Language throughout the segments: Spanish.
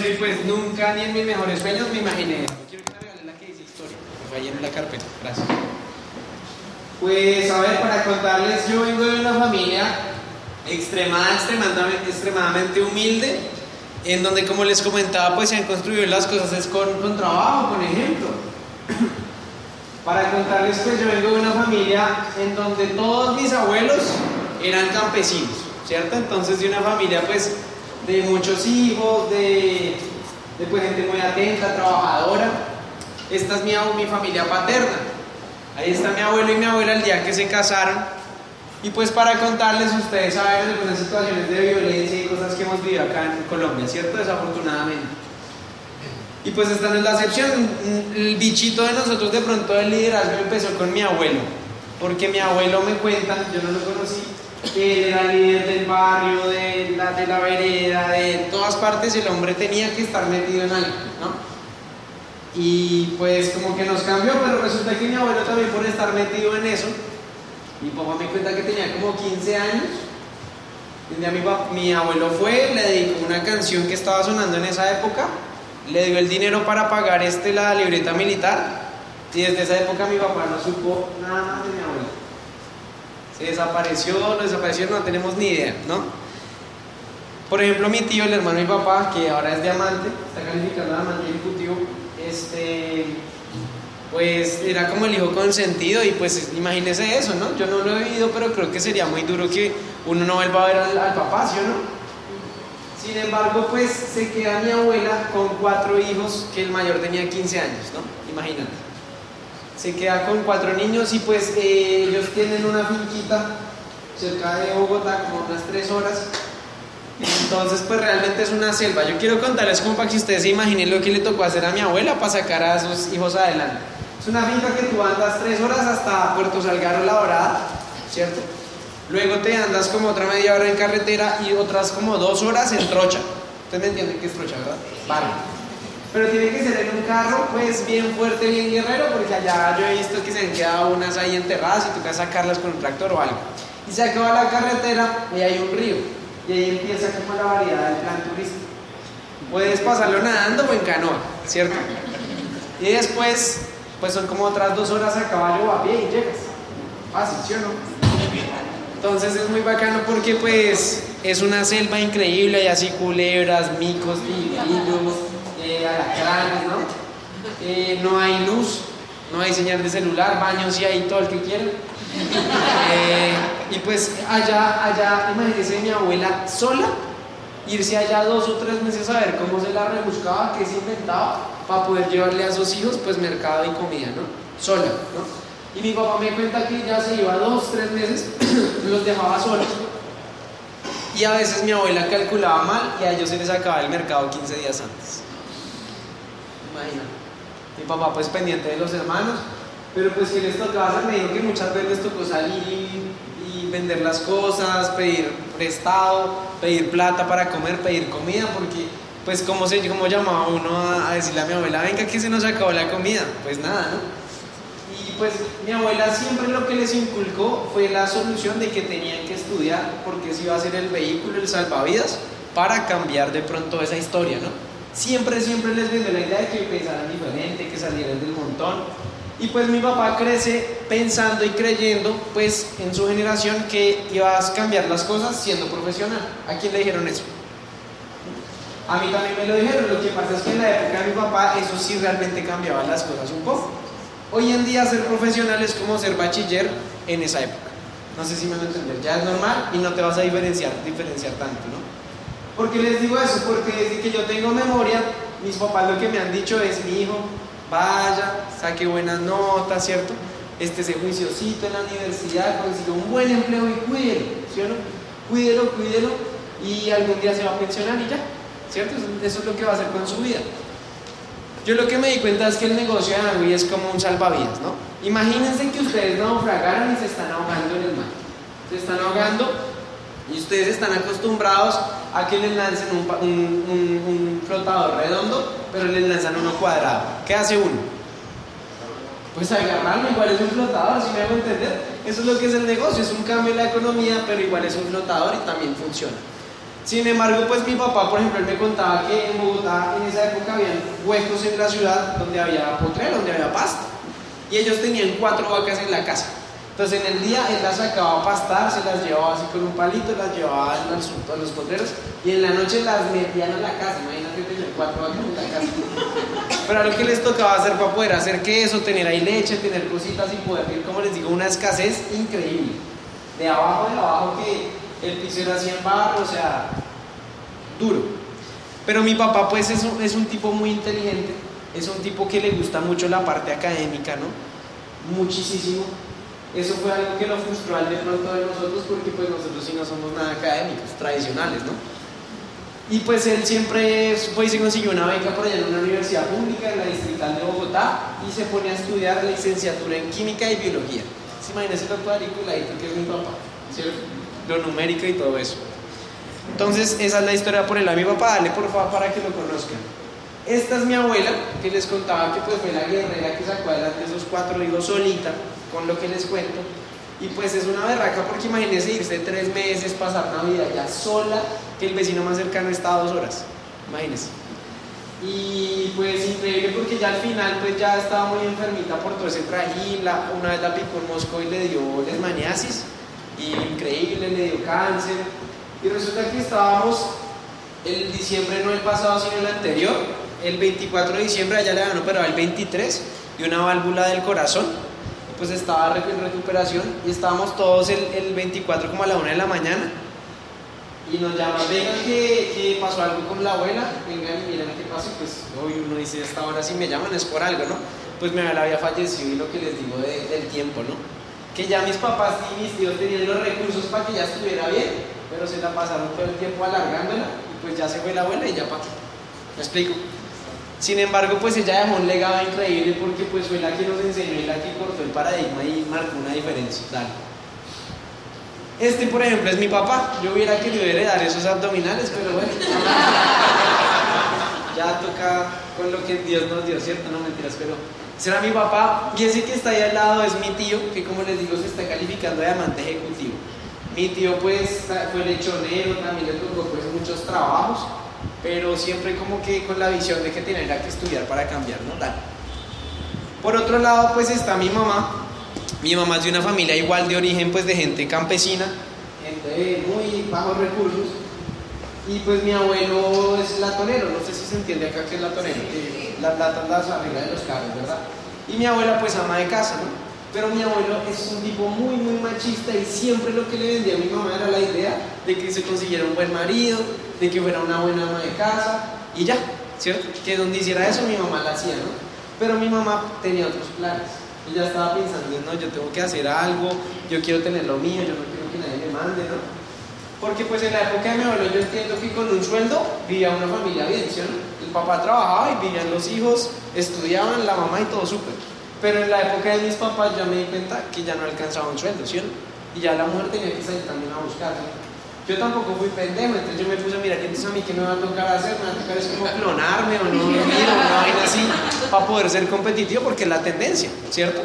Sí, pues nunca ni en mis mejores sueños me imaginé. Quiero que me regalen la que dice historia. Fue ahí en la carpeta. Gracias. Pues a ver, para contarles, yo vengo de una familia extremada, extremadamente, extremadamente humilde, en donde, como les comentaba, pues se han construido las cosas es con, con trabajo, con ejemplo. Para contarles, pues yo vengo de una familia en donde todos mis abuelos eran campesinos, ¿cierto? Entonces de una familia pues de muchos hijos, de, de pues, gente muy atenta, trabajadora. Esta es mi, mi familia paterna. Ahí está mi abuelo y mi abuela el día que se casaron. Y pues para contarles, ustedes saben algunas situaciones de violencia y cosas que hemos vivido acá en Colombia, ¿cierto? Desafortunadamente. Y pues esta no es la excepción. El bichito de nosotros de pronto del liderazgo empezó con mi abuelo. Porque mi abuelo me cuenta, yo no lo conocí, él era líder del barrio, de la, de la vereda, de todas partes, el hombre tenía que estar metido en algo, ¿no? Y pues como que nos cambió, pero resulta que mi abuelo también por estar metido en eso, mi papá me cuenta que tenía como 15 años, un mi, mi abuelo fue, le dedicó una canción que estaba sonando en esa época, le dio el dinero para pagar este, la libreta militar y desde esa época mi papá no supo nada más de mi abuelo. Se desapareció, lo desapareció, no tenemos ni idea, ¿no? Por ejemplo, mi tío, el hermano de mi papá, que ahora es diamante, está calificando a diamante ejecutivo, este, pues era como el hijo consentido y pues imagínese eso, ¿no? Yo no lo he vivido, pero creo que sería muy duro que uno no vuelva a ver al, papá, ¿sí no? Sin embargo, pues se queda mi abuela con cuatro hijos, que el mayor tenía 15 años, ¿no? Imagínate. Se queda con cuatro niños y pues eh, ellos tienen una finquita cerca de Bogotá, como unas tres horas. Entonces, pues realmente es una selva. Yo quiero contarles como para que ustedes se imaginen lo que le tocó hacer a mi abuela para sacar a sus hijos adelante. Es una finca que tú andas tres horas hasta Puerto Salgaro La Dorada, ¿cierto? Luego te andas como otra media hora en carretera y otras como dos horas en trocha. Ustedes me entienden qué es trocha, ¿verdad? Vale. Pero tiene que ser en un carro, pues bien fuerte, bien guerrero, porque allá yo he visto que se han quedado unas ahí enterradas y toca sacarlas con un tractor o algo. Y se acaba la carretera y hay un río. Y ahí empieza como la variedad del plan turístico. Puedes pasarlo nadando o en canoa, ¿cierto? Y después, pues son como otras dos horas a caballo o a pie y llegas. Fácil, ¿sí o no? Entonces es muy bacano porque pues es una selva increíble, hay así culebras, micos, pingüinos, eh, alacranes, ¿no? No hay luz, no hay señal de celular, baños y hay todo el que quiera. Eh, y pues allá, allá, imagínense mi abuela sola, irse allá dos o tres meses a ver cómo se la rebuscaba, qué se inventaba, para poder llevarle a sus hijos pues mercado y comida, ¿no? Sola, ¿no? Y mi papá me cuenta que ya se iba dos, tres meses, los dejaba solos. Y a veces mi abuela calculaba mal y a ellos se les acababa el mercado 15 días antes. Imagina. Mi papá pues pendiente de los hermanos, pero pues que les tocaba hacer, me dijo que muchas veces les tocó salir y vender las cosas, pedir prestado, pedir plata para comer, pedir comida, porque pues como, se, como llamaba uno a, decirle a mi abuela, venga que se nos acabó la comida, pues nada, ¿no? pues mi abuela siempre lo que les inculcó fue la solución de que tenían que estudiar porque ese iba a ser el vehículo, el salvavidas, para cambiar de pronto esa historia, ¿no? Siempre, siempre les vendió la idea de que pensaran diferente, que salieran del montón. Y pues mi papá crece pensando y creyendo, pues en su generación, que ibas a cambiar las cosas siendo profesional. ¿A quién le dijeron eso? A mí también me lo dijeron. Lo que pasa es que en la época de mi papá, eso sí realmente cambiaba las cosas un poco. Hoy en día ser profesional es como ser bachiller en esa época. No sé si me van entender. Ya es normal y no te vas a diferenciar, diferenciar tanto, ¿no? ¿Por qué les digo eso? Porque desde que yo tengo memoria, mis papás lo que me han dicho es, mi hijo, vaya, saque buenas notas, ¿cierto? Este ese juiciosito en la universidad, consiga un buen empleo y cuídelo, ¿sí o no? Cuídelo, cuídelo y algún día se va a pensionar y ya. ¿cierto? Eso es lo que va a hacer con su vida. Yo lo que me di cuenta es que el negocio de Amway es como un salvavidas, ¿no? Imagínense que ustedes naufragaron y se están ahogando en el mar. Se están ahogando y ustedes están acostumbrados a que les lancen un, flotador redondo, pero les lanzan uno cuadrado. ¿Qué hace uno? Pues agarrarlo, igual es un flotador, si me hago entender. Eso es lo que es el negocio, es un cambio en la economía, pero igual es un flotador y también funciona. Sin embargo, pues mi papá, por ejemplo, me contaba que en Bogotá en esa época había huecos en la ciudad donde había potrero, donde había pasta. Y ellos tenían cuatro vacas en la casa. Entonces en el día él las sacaba a pastar, se las llevaba así con un palito, las llevaba a los, a los potreros y en la noche las metían a la casa. Imagínate tener cuatro vacas en la casa. Pero a lo que les tocaba hacer para poder hacer queso, tener ahí leche, tener cositas y poder vivir, como les digo, una escasez increíble. De abajo, de abajo que el piso era así en barro, o sea, duro. Pero mi papá pues es un, es un tipo muy inteligente, es un tipo que le gusta mucho la parte académica, ¿no? Muchísimo eso fue algo que lo frustró al de pronto de nosotros porque pues nosotros sí no somos nada académicos, tradicionales, ¿no? Y pues él siempre fue y se consiguió una beca por allá en una universidad pública, en la distrital de Bogotá, y se pone a estudiar licenciatura en química y biología. ¿Se imagina ese cuadriculadito que es mi papá? ¿Cierto? Lo numérico y todo eso. Entonces, esa es la historia por el a mi papá, dale por favor para que lo conozcan. Esta es mi abuela, que les contaba que pues fue la guerrera que sacó adelante esos cuatro hijos solita con lo que les cuento. Y pues es una berraca porque imagínense irse tres meses, pasar Navidad ya sola, que el vecino más cercano está a dos horas. Imagínense. Y pues increíble porque ya al final pues ya estaba muy enfermita por todo ese trajín, una vez la picó un mosco y le dio desmaniasis, y increíble, le dio cáncer. Y resulta que estábamos el diciembre, no el pasado, sino el anterior, el 24 de diciembre, allá le habían operado el 23 y una válvula del corazón pues estaba en recuperación y estábamos todos el, el 24 como a la 1 de la mañana y nos llaman, vengan que, pasó algo con la abuela, vengan y miren qué pasó, pues hoy uno dice, esta hora si me llaman es por algo, ¿no? Pues mi abuela había fallecido y lo que les digo del tiempo, ¿no? Que ya mis papás y mis tíos tenían los recursos para que ya estuviera bien, pero se la pasaron todo el tiempo alargándola y pues ya se fue la abuela y ya para qué. ¿Me explico? Sin embargo, pues ella dejó un legado increíble porque pues fue la que nos enseñó y la que cortó el paradigma y marcó una diferencia. Dale. Este, por ejemplo, es mi papá. Yo hubiera querido heredar esos abdominales, pero bueno. ya toca con lo que Dios nos dio, ¿cierto? No mentiras, pero será mi papá. Y ese que está ahí al lado es mi tío, que como les digo, se está calificando de amante ejecutivo. Mi tío, pues, fue lechonero, también le tocó pues, muchos trabajos pero siempre como que con la visión de que tenía que estudiar para cambiar, ¿no? Dale. Por otro lado, pues está mi mamá. Mi mamá es de una familia igual de origen, pues de gente campesina, gente de muy bajos recursos. Y pues mi abuelo es latonero, no sé si se entiende acá que es latonero, que las latas las arriba de los carros, ¿verdad? Y mi abuela pues ama de casa, ¿no? Pero mi abuelo es un tipo muy, muy machista y siempre lo que le vendía a mi mamá era la idea de que se consiguiera un buen marido, de que fuera una buena ama de casa y ya, ¿cierto? Que donde hiciera eso mi mamá la hacía, ¿no? Pero mi mamá tenía otros planes. Ella estaba pensando, no, yo tengo que hacer algo, yo quiero tener lo mío, yo no quiero que nadie me mande, ¿no? Porque pues en la época de mi abuelo yo entiendo que con un sueldo vivía una familia bien, ¿sí? El papá trabajaba y vivían los hijos, estudiaban, la mamá y todo súper. Pero en la época de mis papás ya me di cuenta que ya no alcanzaba un sueldo, ¿sí? Y ya la mujer tenía que salir también a buscar. Yo tampoco fui pendejo, entonces yo me puse a mirar, entonces a mí qué me va a tocar hacer? Me va a tocar es como clonarme o no dormir o una vaina así para poder ser competitivo porque es la tendencia, ¿cierto?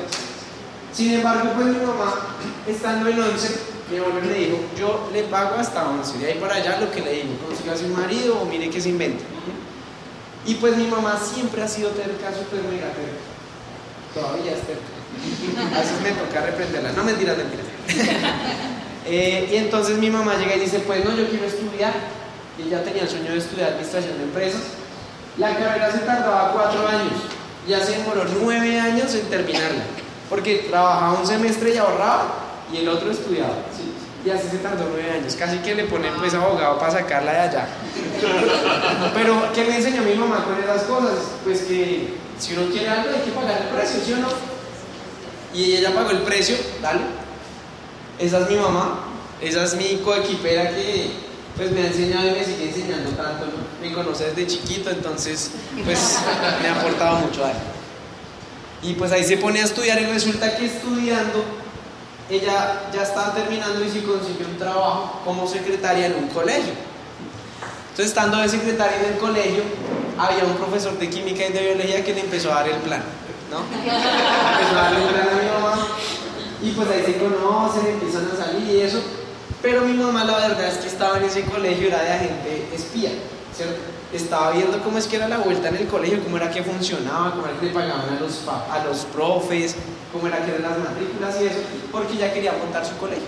Sin embargo, pues mi mamá, estando en 11, mi abuelo le dijo, yo le pago hasta 11, de ahí para allá lo que le digo, consiga un marido o mire que se inventa. Y pues mi mamá siempre ha sido terca, súper mega terca todavía es A veces me toca reprenderla. No, mentiras, mentiras. Eh, y entonces mi mamá llega y dice, pues no, yo quiero estudiar. Y ella tenía el sueño de estudiar administración de empresas. La carrera se tardaba cuatro años. Ya se demoró nueve años en terminarla. Porque trabajaba un semestre y ahorraba y el otro estudiaba. Y así se tardó nueve años. Casi que le ponen pues abogado para sacarla de allá. Pero, ¿qué me enseñó mi mamá con esas cosas? Pues que si uno quiere algo hay que pagar el precio, ¿sí o no? Y ella pagó el precio, dale. Esa es mi mamá, esa es mi coequipera que pues me ha enseñado y me sigue enseñando tanto, ¿no? Me conoce desde chiquito, entonces pues me ha aportado mucho a él. Y pues ahí se pone a estudiar y resulta que estudiando, ella ya estaba terminando y se consiguió un trabajo como secretaria en un colegio. Entonces estando de secretaria en el colegio, había un profesor de química y de biología que le empezó a dar el plan, ¿no? empezó a darle el plan a y pues ahí se conocen, empiezan a salir y eso. Pero mi mamá la verdad es que estaba en ese colegio, era de agente espía, ¿cierto? Estaba viendo cómo es que era la vuelta en el colegio, cómo era que funcionaba, cómo era que le pagaban a los, a los profes, cómo era que eran las matrículas y eso, porque ella quería montar su colegio.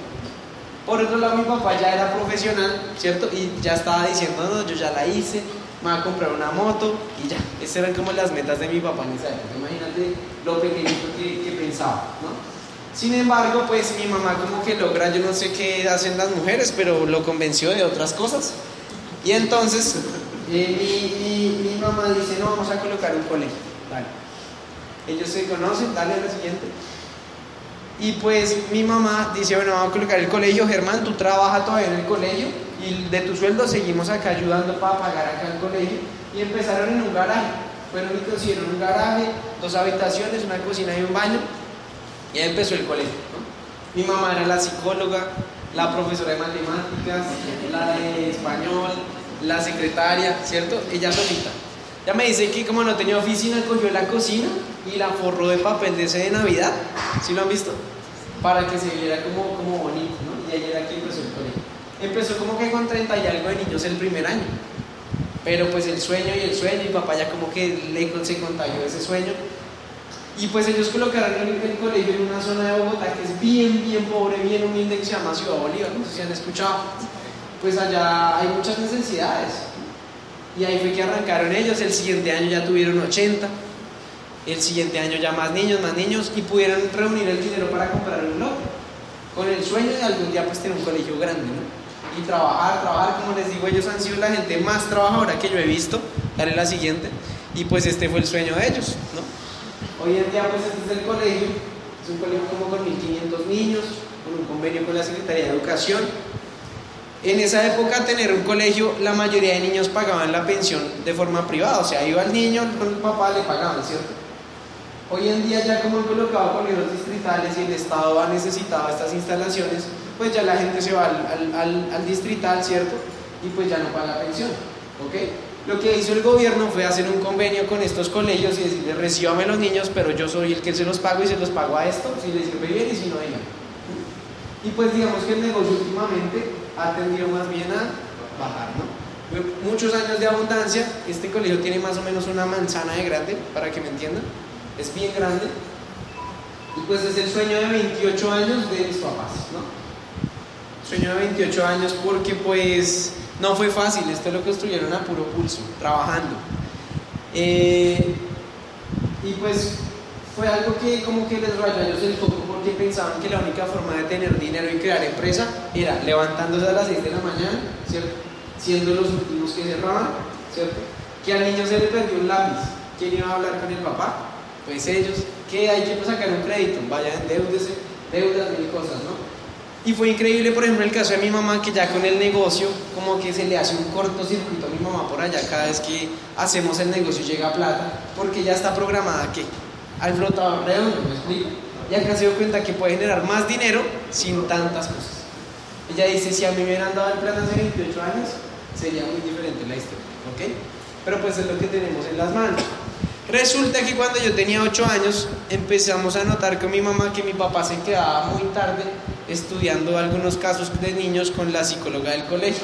Por otro lado, mi papá ya era profesional, ¿cierto? Y ya estaba diciendo, no, yo ya la hice, me voy a comprar una moto y ya. Esas eran como las metas de mi papá en esa época. Imagínate lo pequeñito que, que pensaba, ¿no? Sin embargo, pues mi mamá como que logra, yo no sé qué hacen las mujeres, pero lo convenció de otras cosas. Y entonces eh, mi, mamá dice, no, vamos a colocar un colegio. Dale. Ellos se conocen, dale a la siguiente. Y pues mi mamá dice, bueno, vamos a colocar el colegio, Germán, tú trabajas todavía en el colegio y de tu sueldo seguimos acá ayudando para pagar acá el colegio. Y empezaron en un garaje. Fueron y consiguieron un garaje, dos habitaciones, una cocina y un baño. Y ahí empezó el colegio. Mi mamá era la psicóloga, la profesora de matemáticas, la de español, la secretaria, ¿cierto? Ella solita. Ya me dice que como no tenía oficina, cogió la cocina y la forró de papel de ese de Navidad. ¿Sí lo han visto? Para que se viera como, como bonito, ¿no? Y ahí era que empezó el colegio. Empezó como que con 30 y algo de niños el primer año. Pero pues el sueño y el sueño, y papá ya como que le, se contagió ese sueño y pues ellos colocaron el, colegio en una zona de Bogotá que es bien, bien pobre, bien humilde, que se llama Ciudad Bolívar, no sé si han escuchado. Pues allá hay muchas necesidades. Y ahí fue que arrancaron ellos, el siguiente año ya tuvieron 80, el siguiente año ya más niños, más niños, y pudieron reunir el dinero para comprar un lote, con el sueño de algún día pues tener un colegio grande, ¿no? Y trabajar, trabajar, como les digo, ellos han sido la gente más trabajadora que yo he visto, dale la siguiente, y pues este fue el sueño de ellos, ¿no? Hoy en día, pues este es el colegio, es un colegio como con 1.500 niños, con un convenio con la Secretaría de Educación. En esa época, tener un colegio, la mayoría de niños pagaban la pensión de forma privada, o sea, iba el niño, con el papá le pagaban, ¿cierto? Hoy en día, ya como han colocado colegios distritales y el Estado ha necesitado estas instalaciones, pues ya la gente se va al, al, al distrital, ¿cierto? Y pues ya no paga pensión, ¿ok? Lo que hizo el gobierno fue hacer un convenio con estos colegios y decirles, recíbame los niños, pero yo soy el que se los pago y se los pago a esto, si les sirve bien y si no, digan. Y pues digamos que el negocio últimamente ha tendido más bien a bajar, ¿no? Muchos años de abundancia, este colegio tiene más o menos una manzana de grande, para que me entiendan, es bien grande. Y pues es el sueño de 28 años de mis papás, ¿no? Sueño de 28 años porque pues no fue fácil, esto lo construyeron a puro pulso, trabajando. Eh, y pues fue algo que como que les rayó a ellos el foco porque pensaban que la única forma de tener dinero y crear empresa era levantándose a las 6 de la mañana, ¿cierto? Siendo los últimos que cerraban, ¿cierto? Que al niño se le perdió un lápiz, ¿quién iba a hablar con el papá? Pues ellos, que hay que sacar un crédito, vayan, endeúdese, deudas, mil cosas, ¿no? Y fue increíble, por ejemplo, el caso de mi mamá, que ya con el negocio, como que se le hace un cortocircuito a mi mamá por allá cada vez que hacemos el negocio llega plata, porque ya está programada que al flotador redondo, ¿me explico? Y acá se dio cuenta que puede generar más dinero sin tantas cosas. Ella dice, si a mí me hubieran dado el plan hace 28 años, sería muy diferente la historia, ¿ok? Pero pues es lo que tenemos en las manos. Resulta que cuando yo tenía 8 años empezamos a notar con mi mamá que mi papá se quedaba muy tarde estudiando algunos casos de niños con la psicóloga del colegio.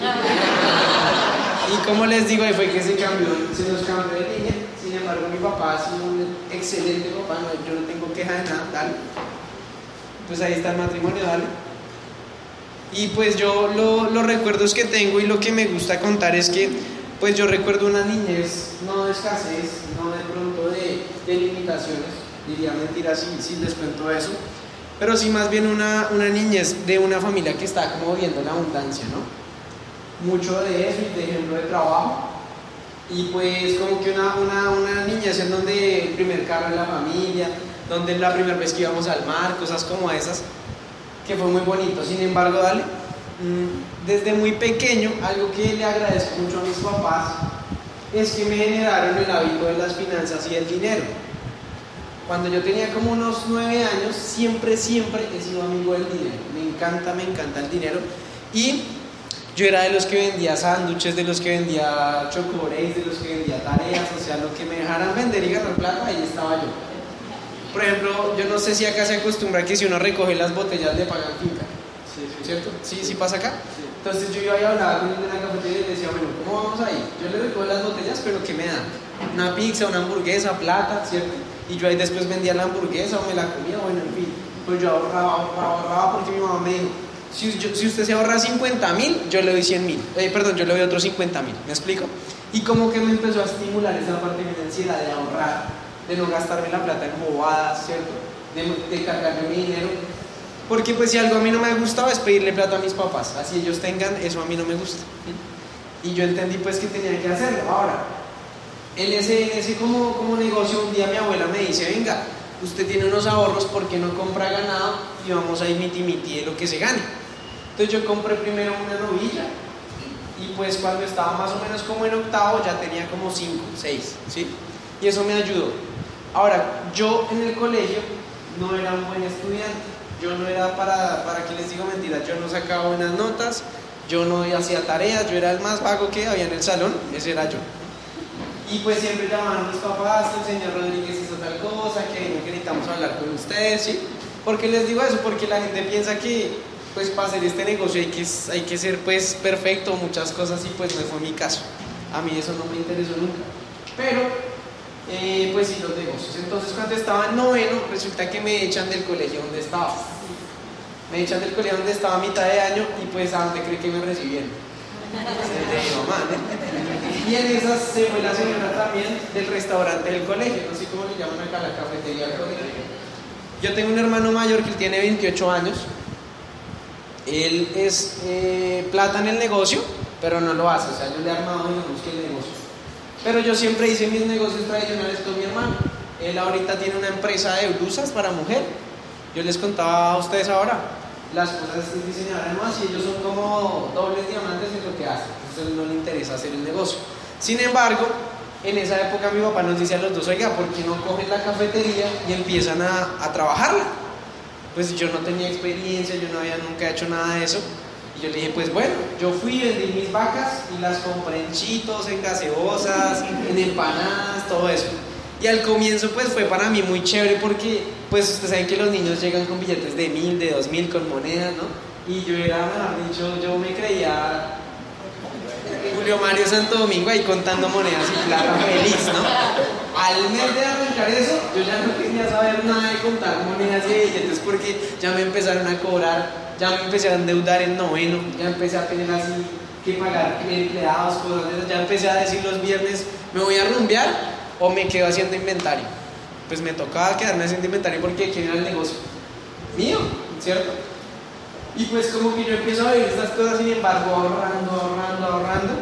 Y como les digo, ahí fue que se cambió, se nos cambió de línea. Sin embargo, mi papá ha sido un excelente papá, yo no tengo queja de nada, dale. Pues ahí está el matrimonio, dale. Y pues yo lo, los recuerdos que tengo y lo que me gusta contar es que, pues yo recuerdo una niñez, no de escasez, no de pronto de, limitaciones, diría mentira si, si les cuento eso, pero sí más bien una, una niñez de una familia que está como viendo la abundancia, ¿no? Mucho de eso y de ejemplo de trabajo. Y pues como que una, una, una niñez en donde el primer carro de la familia, donde la primera vez que íbamos al mar, cosas como esas, que fue muy bonito. Sin embargo, dale, desde muy pequeño, algo que le agradezco mucho a mis papás es que me generaron el hábito de las finanzas y el dinero. Cuando yo tenía como unos nueve años, siempre, siempre he sido amigo del dinero. Me encanta, me encanta el dinero. Y yo era de los que vendía sándwiches, de los que vendía chocolates, de los que vendía tareas, o sea, lo que me dejaran vender y ganar plata, ahí estaba yo. Por ejemplo, yo no sé si acá se acostumbra que si uno recoge las botellas le pagan finca. ¿Cierto? ¿Sí, sí pasa acá? Entonces yo iba y hablaba con él en la cafetería y le decía, bueno, ¿cómo vamos ahí? Yo le recojo las botellas, pero ¿qué me dan? Una pizza, una hamburguesa, plata, ¿cierto? Y yo ahí después vendía la hamburguesa o me la comía, bueno, en fin. Pues yo ahorraba, ahorraba, ahorraba porque mi mamá me dijo, si, si usted se ahorra 50 mil, yo le doy 100 mil. Eh, perdón, yo le doy otros 50 mil. ¿Me explico? Y como que me empezó a estimular esa parte financiera de ahorrar, de no gastarme la plata en bobadas, ¿cierto? De, de cargarme mi dinero. Porque pues si algo a mí no me gustaba es pedirle plata a mis papás. Así ellos tengan, eso a mí no me gusta. Y yo entendí pues que tenía que hacerlo. Ahora, en ese, ese como, como negocio, un día mi abuela me dice, venga, usted tiene unos ahorros, ¿por qué no compra ganado? Y vamos a ir miti miti de lo que se gane. Entonces yo compré primero una novilla y pues cuando estaba más o menos como en octavo ya tenía como cinco, seis, ¿sí? Y eso me ayudó. Ahora, yo en el colegio no era un buen estudiante, yo no era para, para que les digo mentiras, yo no sacaba buenas notas, yo no hacía tareas, yo era el más vago que había en el salón, ese era yo. Y pues siempre llamaban a mis papás, el señor Rodríguez hizo tal cosa, que, necesitamos hablar con ustedes, ¿sí? ¿Por qué les digo eso? Porque la gente piensa que pues para hacer este negocio hay que, hay que ser pues perfecto, muchas cosas y pues no fue mi caso. A mí eso no me interesó nunca. Pero, eh, pues sí, los negocios. Entonces cuando estaba en noveno, resulta que me echan del colegio donde estaba. Me echan del colegio donde estaba a mitad de año y pues a donde cree que me recibieron. Y en esas se fue la señora también del restaurante del colegio, no sé cómo le llaman acá, la cafetería del colegio. Yo tengo un hermano mayor que tiene 28 años él es eh, plata en el negocio, pero no lo hace. O sea, yo le he armado, digamos, que el negocio. Pero yo siempre hice mis negocios tradicionales con mi hermano. Él ahorita tiene una empresa de blusas para mujer. Yo les contaba a ustedes ahora, las cosas que diseñadoras más y ellos son como dobles diamantes en lo que hacen. Entonces no le interesa hacer el negocio. Sin embargo, en esa época mi papá nos dice a los dos, oiga, ¿por qué no cogen la cafetería y empiezan a, a trabajarla? pues yo no tenía experiencia, yo no había nunca hecho nada de eso. Y yo le dije, pues bueno, yo fui, vendí mis vacas y las compré en chitos, en gaseosas, en empanadas, todo eso. Y al comienzo pues fue para mí muy chévere porque pues ustedes saben que los niños llegan con billetes de mil, de dos mil, con monedas, ¿no? Y yo era, mejor dicho, yo me creía Julio Mario Santo Domingo ahí contando monedas y plata feliz, ¿no? Al mes de arrancar eso, yo ya no quería saber nada de contar monedas y billetes porque ya me empezaron a cobrar, ya me empecé a endeudar en noveno, ya empecé a tener así que pagar empleados, cosas de esas, ya empecé a decir los viernes, me voy a rumbear o me quedo haciendo inventario. Pues me tocaba quedarme haciendo inventario porque ¿quién era el negocio? Mío, ¿cierto? Y pues como que yo empiezo a ver estas cosas, sin embargo, ahorrando, ahorrando, ahorrando.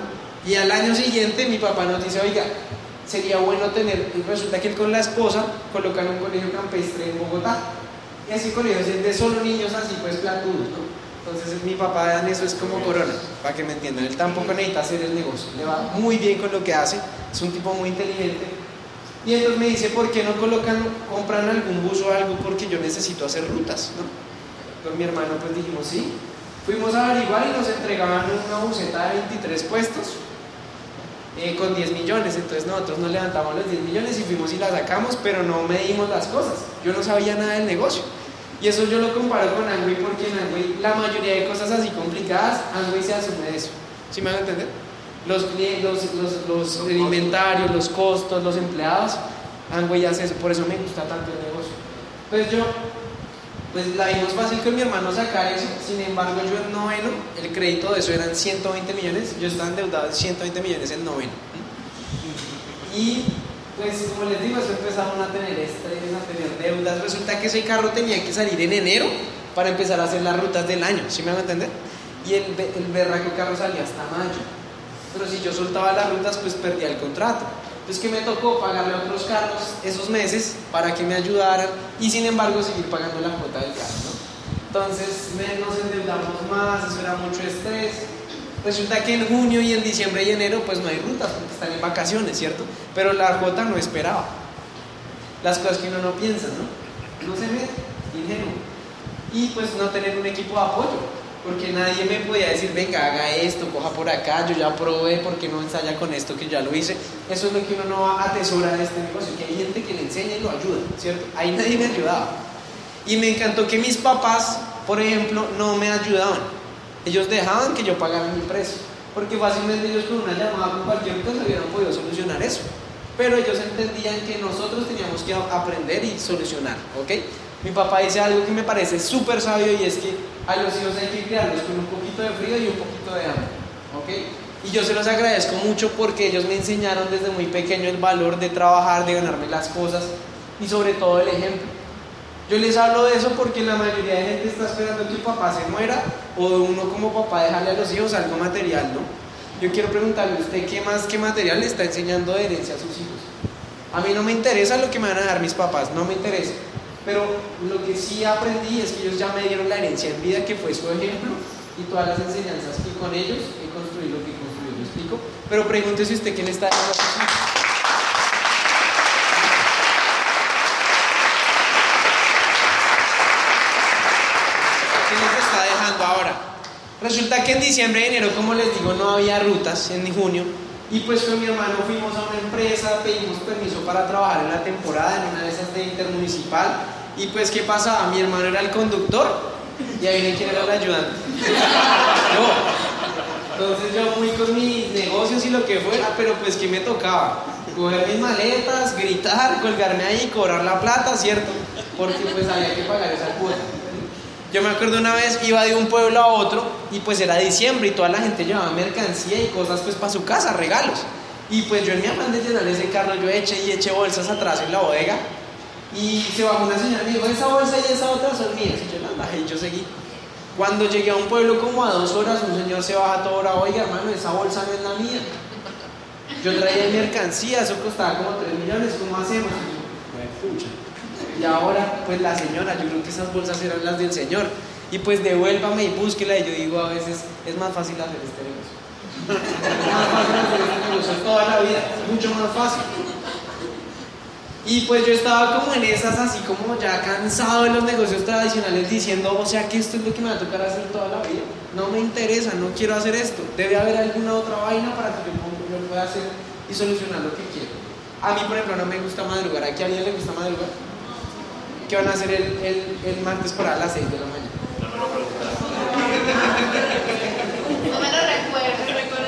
Y al año siguiente mi papá nos dice, oiga, sería bueno tener, y resulta que él con la esposa colocan un colegio campestre en Bogotá. Y así colegio es de solo niños así pues platudos, ¿no? Entonces mi papá en eso es como corona, para que me entiendan. Él tampoco necesita hacer el negocio, le va muy bien con lo que hace, es un tipo muy inteligente. Y entonces me dice, ¿por qué no colocan, compran algún bus o algo? Porque yo necesito hacer rutas, ¿no? con mi hermano pues dijimos sí. Fuimos a averiguar y nos entregaban una buceta de 23 puestos eh, con 10 millones. Entonces nosotros nos levantamos los 10 millones y fuimos y la sacamos, pero no medimos las cosas. Yo no sabía nada del negocio. Y eso yo lo comparo con Angway porque en Angway la mayoría de cosas así complicadas, Angway se asume eso. ¿Sí me van a entender? Los, los, los, los inventarios, los costos, los empleados, Angway hace eso. Por eso me gusta tanto el negocio. Entonces yo pues la vimos fácil con mi hermano sacar eso, sin embargo yo en noveno, el crédito de eso eran 120 millones, yo estaba endeudado en 120 millones en noveno. Y pues como les digo, eso empezaron a tener estrés, a tener deudas, resulta que ese carro tenía que salir en enero para empezar a hacer las rutas del año, ¿sí me van a entender? Y el, el berraco carro salía hasta mayo, pero si yo soltaba las rutas pues perdía el contrato. Entonces que me tocó pagarle a otros carros esos meses para que me ayudaran y sin embargo seguir pagando la cuota del carro. Entonces nos endeudamos más, eso era mucho estrés. Resulta que en junio y en diciembre y enero pues no hay rutas porque están en vacaciones, ¿cierto? Pero la cuota no esperaba. Las cosas que uno no piensa, ¿no? No se ve, ingenuo. Y pues no tener un equipo de apoyo porque nadie me podía decir, venga, haga esto, coja por acá, yo ya probé, porque no ensaya con esto que ya lo hice? Eso es lo que uno no atesora de este negocio, que hay gente que le enseña y lo ayuda, ¿cierto? Ahí nadie me ayudaba. Y me encantó que mis papás, por ejemplo, no me ayudaban. Ellos dejaban que yo pagara mi precio, porque fácilmente ellos con una llamada con cualquier cosa hubieran podido solucionar eso. Pero ellos entendían que nosotros teníamos que aprender y solucionar, ¿ok? Mi papá dice algo que me parece súper sabio y es que a los hijos hay que criarlos con un poquito de frío y un poquito de hambre. ¿ok? Y yo se los agradezco mucho porque ellos me enseñaron desde muy pequeño el valor de trabajar, de ganarme las cosas y sobre todo el ejemplo. Yo les hablo de eso porque la mayoría de gente está esperando que el papá se muera o uno como papá dejarle a los hijos algo material, ¿no? Yo quiero preguntarle a usted qué más, qué material le está enseñando de herencia a sus hijos. A mí no me interesa lo que me van a dar mis papás, no me interesa. Pero lo que sí aprendí es que ellos ya me dieron la herencia en vida, que fue su ejemplo, y todas las enseñanzas que con ellos he construido lo que construí. ¿Lo explico? Pero pregúntese usted quién está dejando ¿Quién les está dejando ahora? Resulta que en diciembre y enero, como les digo, no había rutas en junio. Y pues con mi hermano fuimos a una empresa, pedimos permiso para trabajar en la temporada en una de esas de intermunicipal. Y pues, ¿qué pasaba? Mi hermano era el conductor y ahí quién era el ayudante. yo. Entonces yo muy con mis negocios y lo que fuera, pero pues ¿qué me tocaba? Coger mis maletas, gritar, colgarme ahí, cobrar la plata, ¿cierto? Porque pues había que pagar esa cuota. Yo me acuerdo una vez, iba de un pueblo a otro y pues era diciembre y toda la gente llevaba mercancía y cosas pues para su casa, regalos. Y pues yo en mi afán de llenar ese carro, yo eché y eché bolsas atrás en la bodega y se bajó una señora y dijo, esa bolsa y esa otra son mías. Y yo las bajé y yo seguí. Cuando llegué a un pueblo como a dos horas, un señor se baja todo hora, oiga hermano, esa bolsa no es la mía. Yo traía mercancía, eso costaba como 3 millones, ¿cómo hacemos? Y ahora, pues la señora, yo creo que esas bolsas eran las del señor. Y pues devuélvame y búsquela. Y yo digo a veces, es más fácil hacer este negocio. es más fácil hacer este negocio toda la vida, mucho más fácil. Y pues yo estaba como en esas, así como ya cansado de los negocios tradicionales, diciendo, o sea que esto es lo que me va a tocar hacer toda la vida. No me interesa, no quiero hacer esto. Debe haber alguna otra vaina para que yo, yo pueda hacer y solucionar lo que quiero. A mí, por ejemplo, no me gusta madrugar. ¿A alguien le gusta madrugar? ¿Qué van a hacer el, el, el martes para las 6 de la mañana? No me lo recuerdo.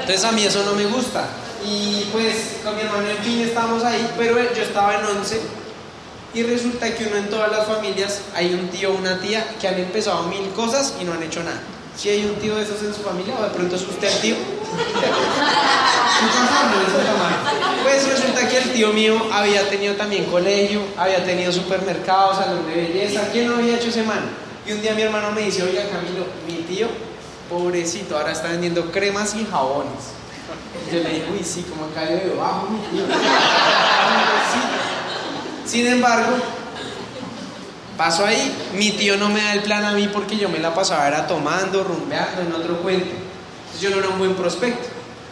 Entonces a mí eso no me gusta. Y pues con mi hermano en fin estábamos ahí, pero yo estaba en 11 y resulta que uno en todas las familias hay un tío o una tía que han empezado mil cosas y no han hecho nada. Si hay un tío de esos en su familia, o de pronto es usted el tío. Pues resulta que el tío mío había tenido también colegio, había tenido supermercado, salón de belleza. ¿Quién no había hecho semana? Y un día mi hermano me dice, oiga Camilo, mi tío, pobrecito, ahora está vendiendo cremas y jabones. Yo le dije, uy, sí, como acá de debajo, mi tío. Sin embargo, paso ahí, mi tío no me da el plan a mí porque yo me la pasaba era tomando, rumbeando en otro cuento. Yo no era un buen prospecto.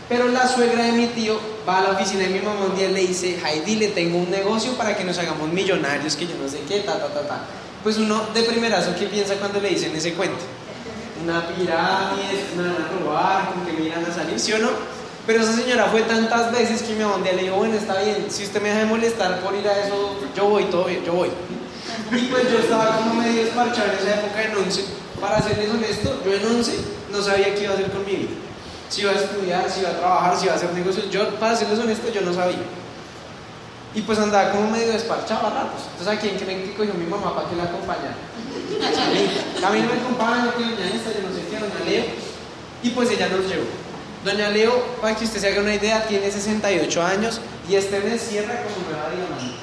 Pero la suegra de mi tío va a la oficina de mi mamá un día y le dice, Heidi, le tengo un negocio para que nos hagamos millonarios, que yo no sé qué, ta, ta, ta, ta. Pues uno de primerazo, ¿qué piensa cuando le dicen ese cuento? Una pirámide, me van a robar, con que me irán a salir, ¿sí o no? Pero esa señora fue tantas veces que mi mamá le dijo, bueno, está bien, si usted me deja de molestar por ir a eso, yo voy, todo bien, yo voy. Y pues yo estaba como medio desparchado en esa época en 11. Para serles honesto, yo en 11 no sabía qué iba a hacer con mi vida si iba a estudiar, si iba a trabajar, si iba a hacer negocios. Yo, para serles honesto, yo no sabía. Y pues andaba como medio despachado a ratos. Entonces, ¿a quién creen que mi mamá para que la acompañara? A mí no me acompaña, que doña esta, yo no sé qué, doña Leo. Y pues ella nos llevó. Doña Leo, para que usted se haga una idea, tiene 68 años y este mes cierra como nueva diamante.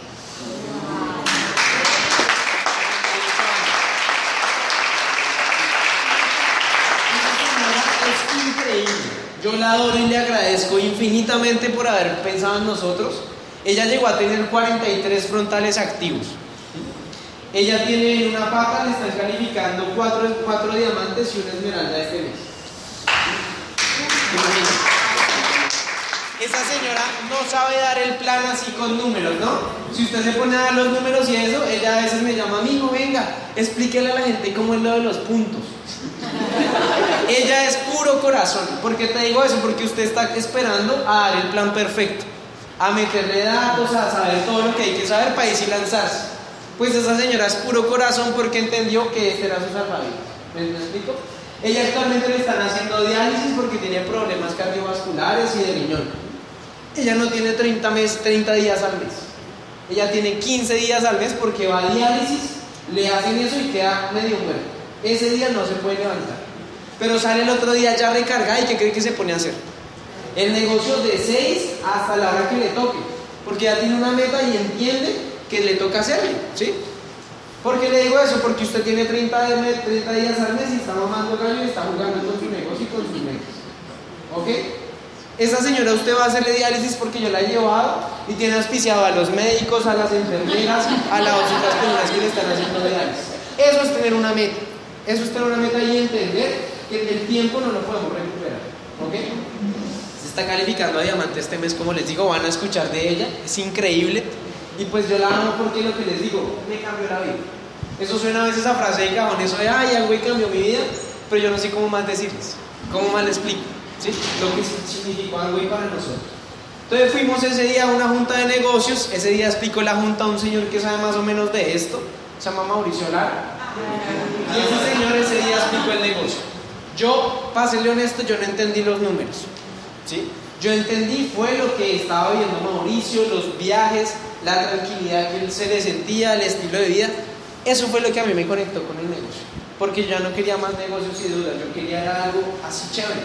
Yo la adoro y le agradezco infinitamente por haber pensado en nosotros. Ella llegó a tener 43 frontales activos. Ella tiene en una pata, le están calificando cuatro, cuatro diamantes y una esmeralda este mes. Esa señora no sabe dar el plan así con números, ¿no? Si usted se pone a dar los números y eso, ella a veces me llama, amigo, venga, explíquele a la gente cómo es lo de los puntos. ella es puro corazón. ¿Por qué te digo eso? Porque usted está esperando a dar el plan perfecto, a meterle datos, a saber todo lo que hay que saber para ir y lanzarse. Pues esa señora es puro corazón porque entendió que este era su salvavidas. ¿Me explico? Ella actualmente le están haciendo diálisis porque tiene problemas cardiovasculares y de riñón. Ella no tiene 30, mes, 30 días al mes. Ella tiene 15 días al mes porque va a diálisis, le hacen eso y queda medio muerto. Ese día no se puede levantar. Pero sale el otro día ya recargada y ¿qué cree que se pone a hacer? El negocio de 6 hasta la hora que le toque. Porque ya tiene una meta y entiende que le toca hacerlo. ¿Sí? ¿Por qué le digo eso? Porque usted tiene 30, 30 días al mes y está mamando gallo y está jugando con su negocio y con sus metas. ¿Ok? Esa señora usted va a hacerle diálisis porque yo la he llevado y tiene auspiciado a los médicos, a las enfermeras, a las otras personas que le están haciendo diálisis. Eso es tener una meta. Eso es tener una meta y entender que el tiempo no lo podemos recuperar. ¿Ok? Se está calificando a diamante este mes, como les digo, van a escuchar de ella. Es increíble. Y pues yo la amo porque lo que les digo, me cambió la vida. Eso suena a veces a frase de cajón, eso de, ay, algo cambió mi vida, pero yo no sé cómo más decirles, cómo más les explico. ¿sí? lo que significó algo para nosotros. Entonces fuimos ese día a una junta de negocios, ese día explicó la junta a un señor que sabe más o menos de esto, se llama Mauricio Lara, y ese señor ese día explicó el negocio. Yo, para serle honesto, yo no entendí los números, ¿sí? Yo entendí fue lo que estaba viendo Mauricio, los viajes, la tranquilidad que él se le sentía, el estilo de vida. Eso fue lo que a mí me conectó con el negocio. Porque yo ya no quería más negocios y dudas, yo quería algo así chévere.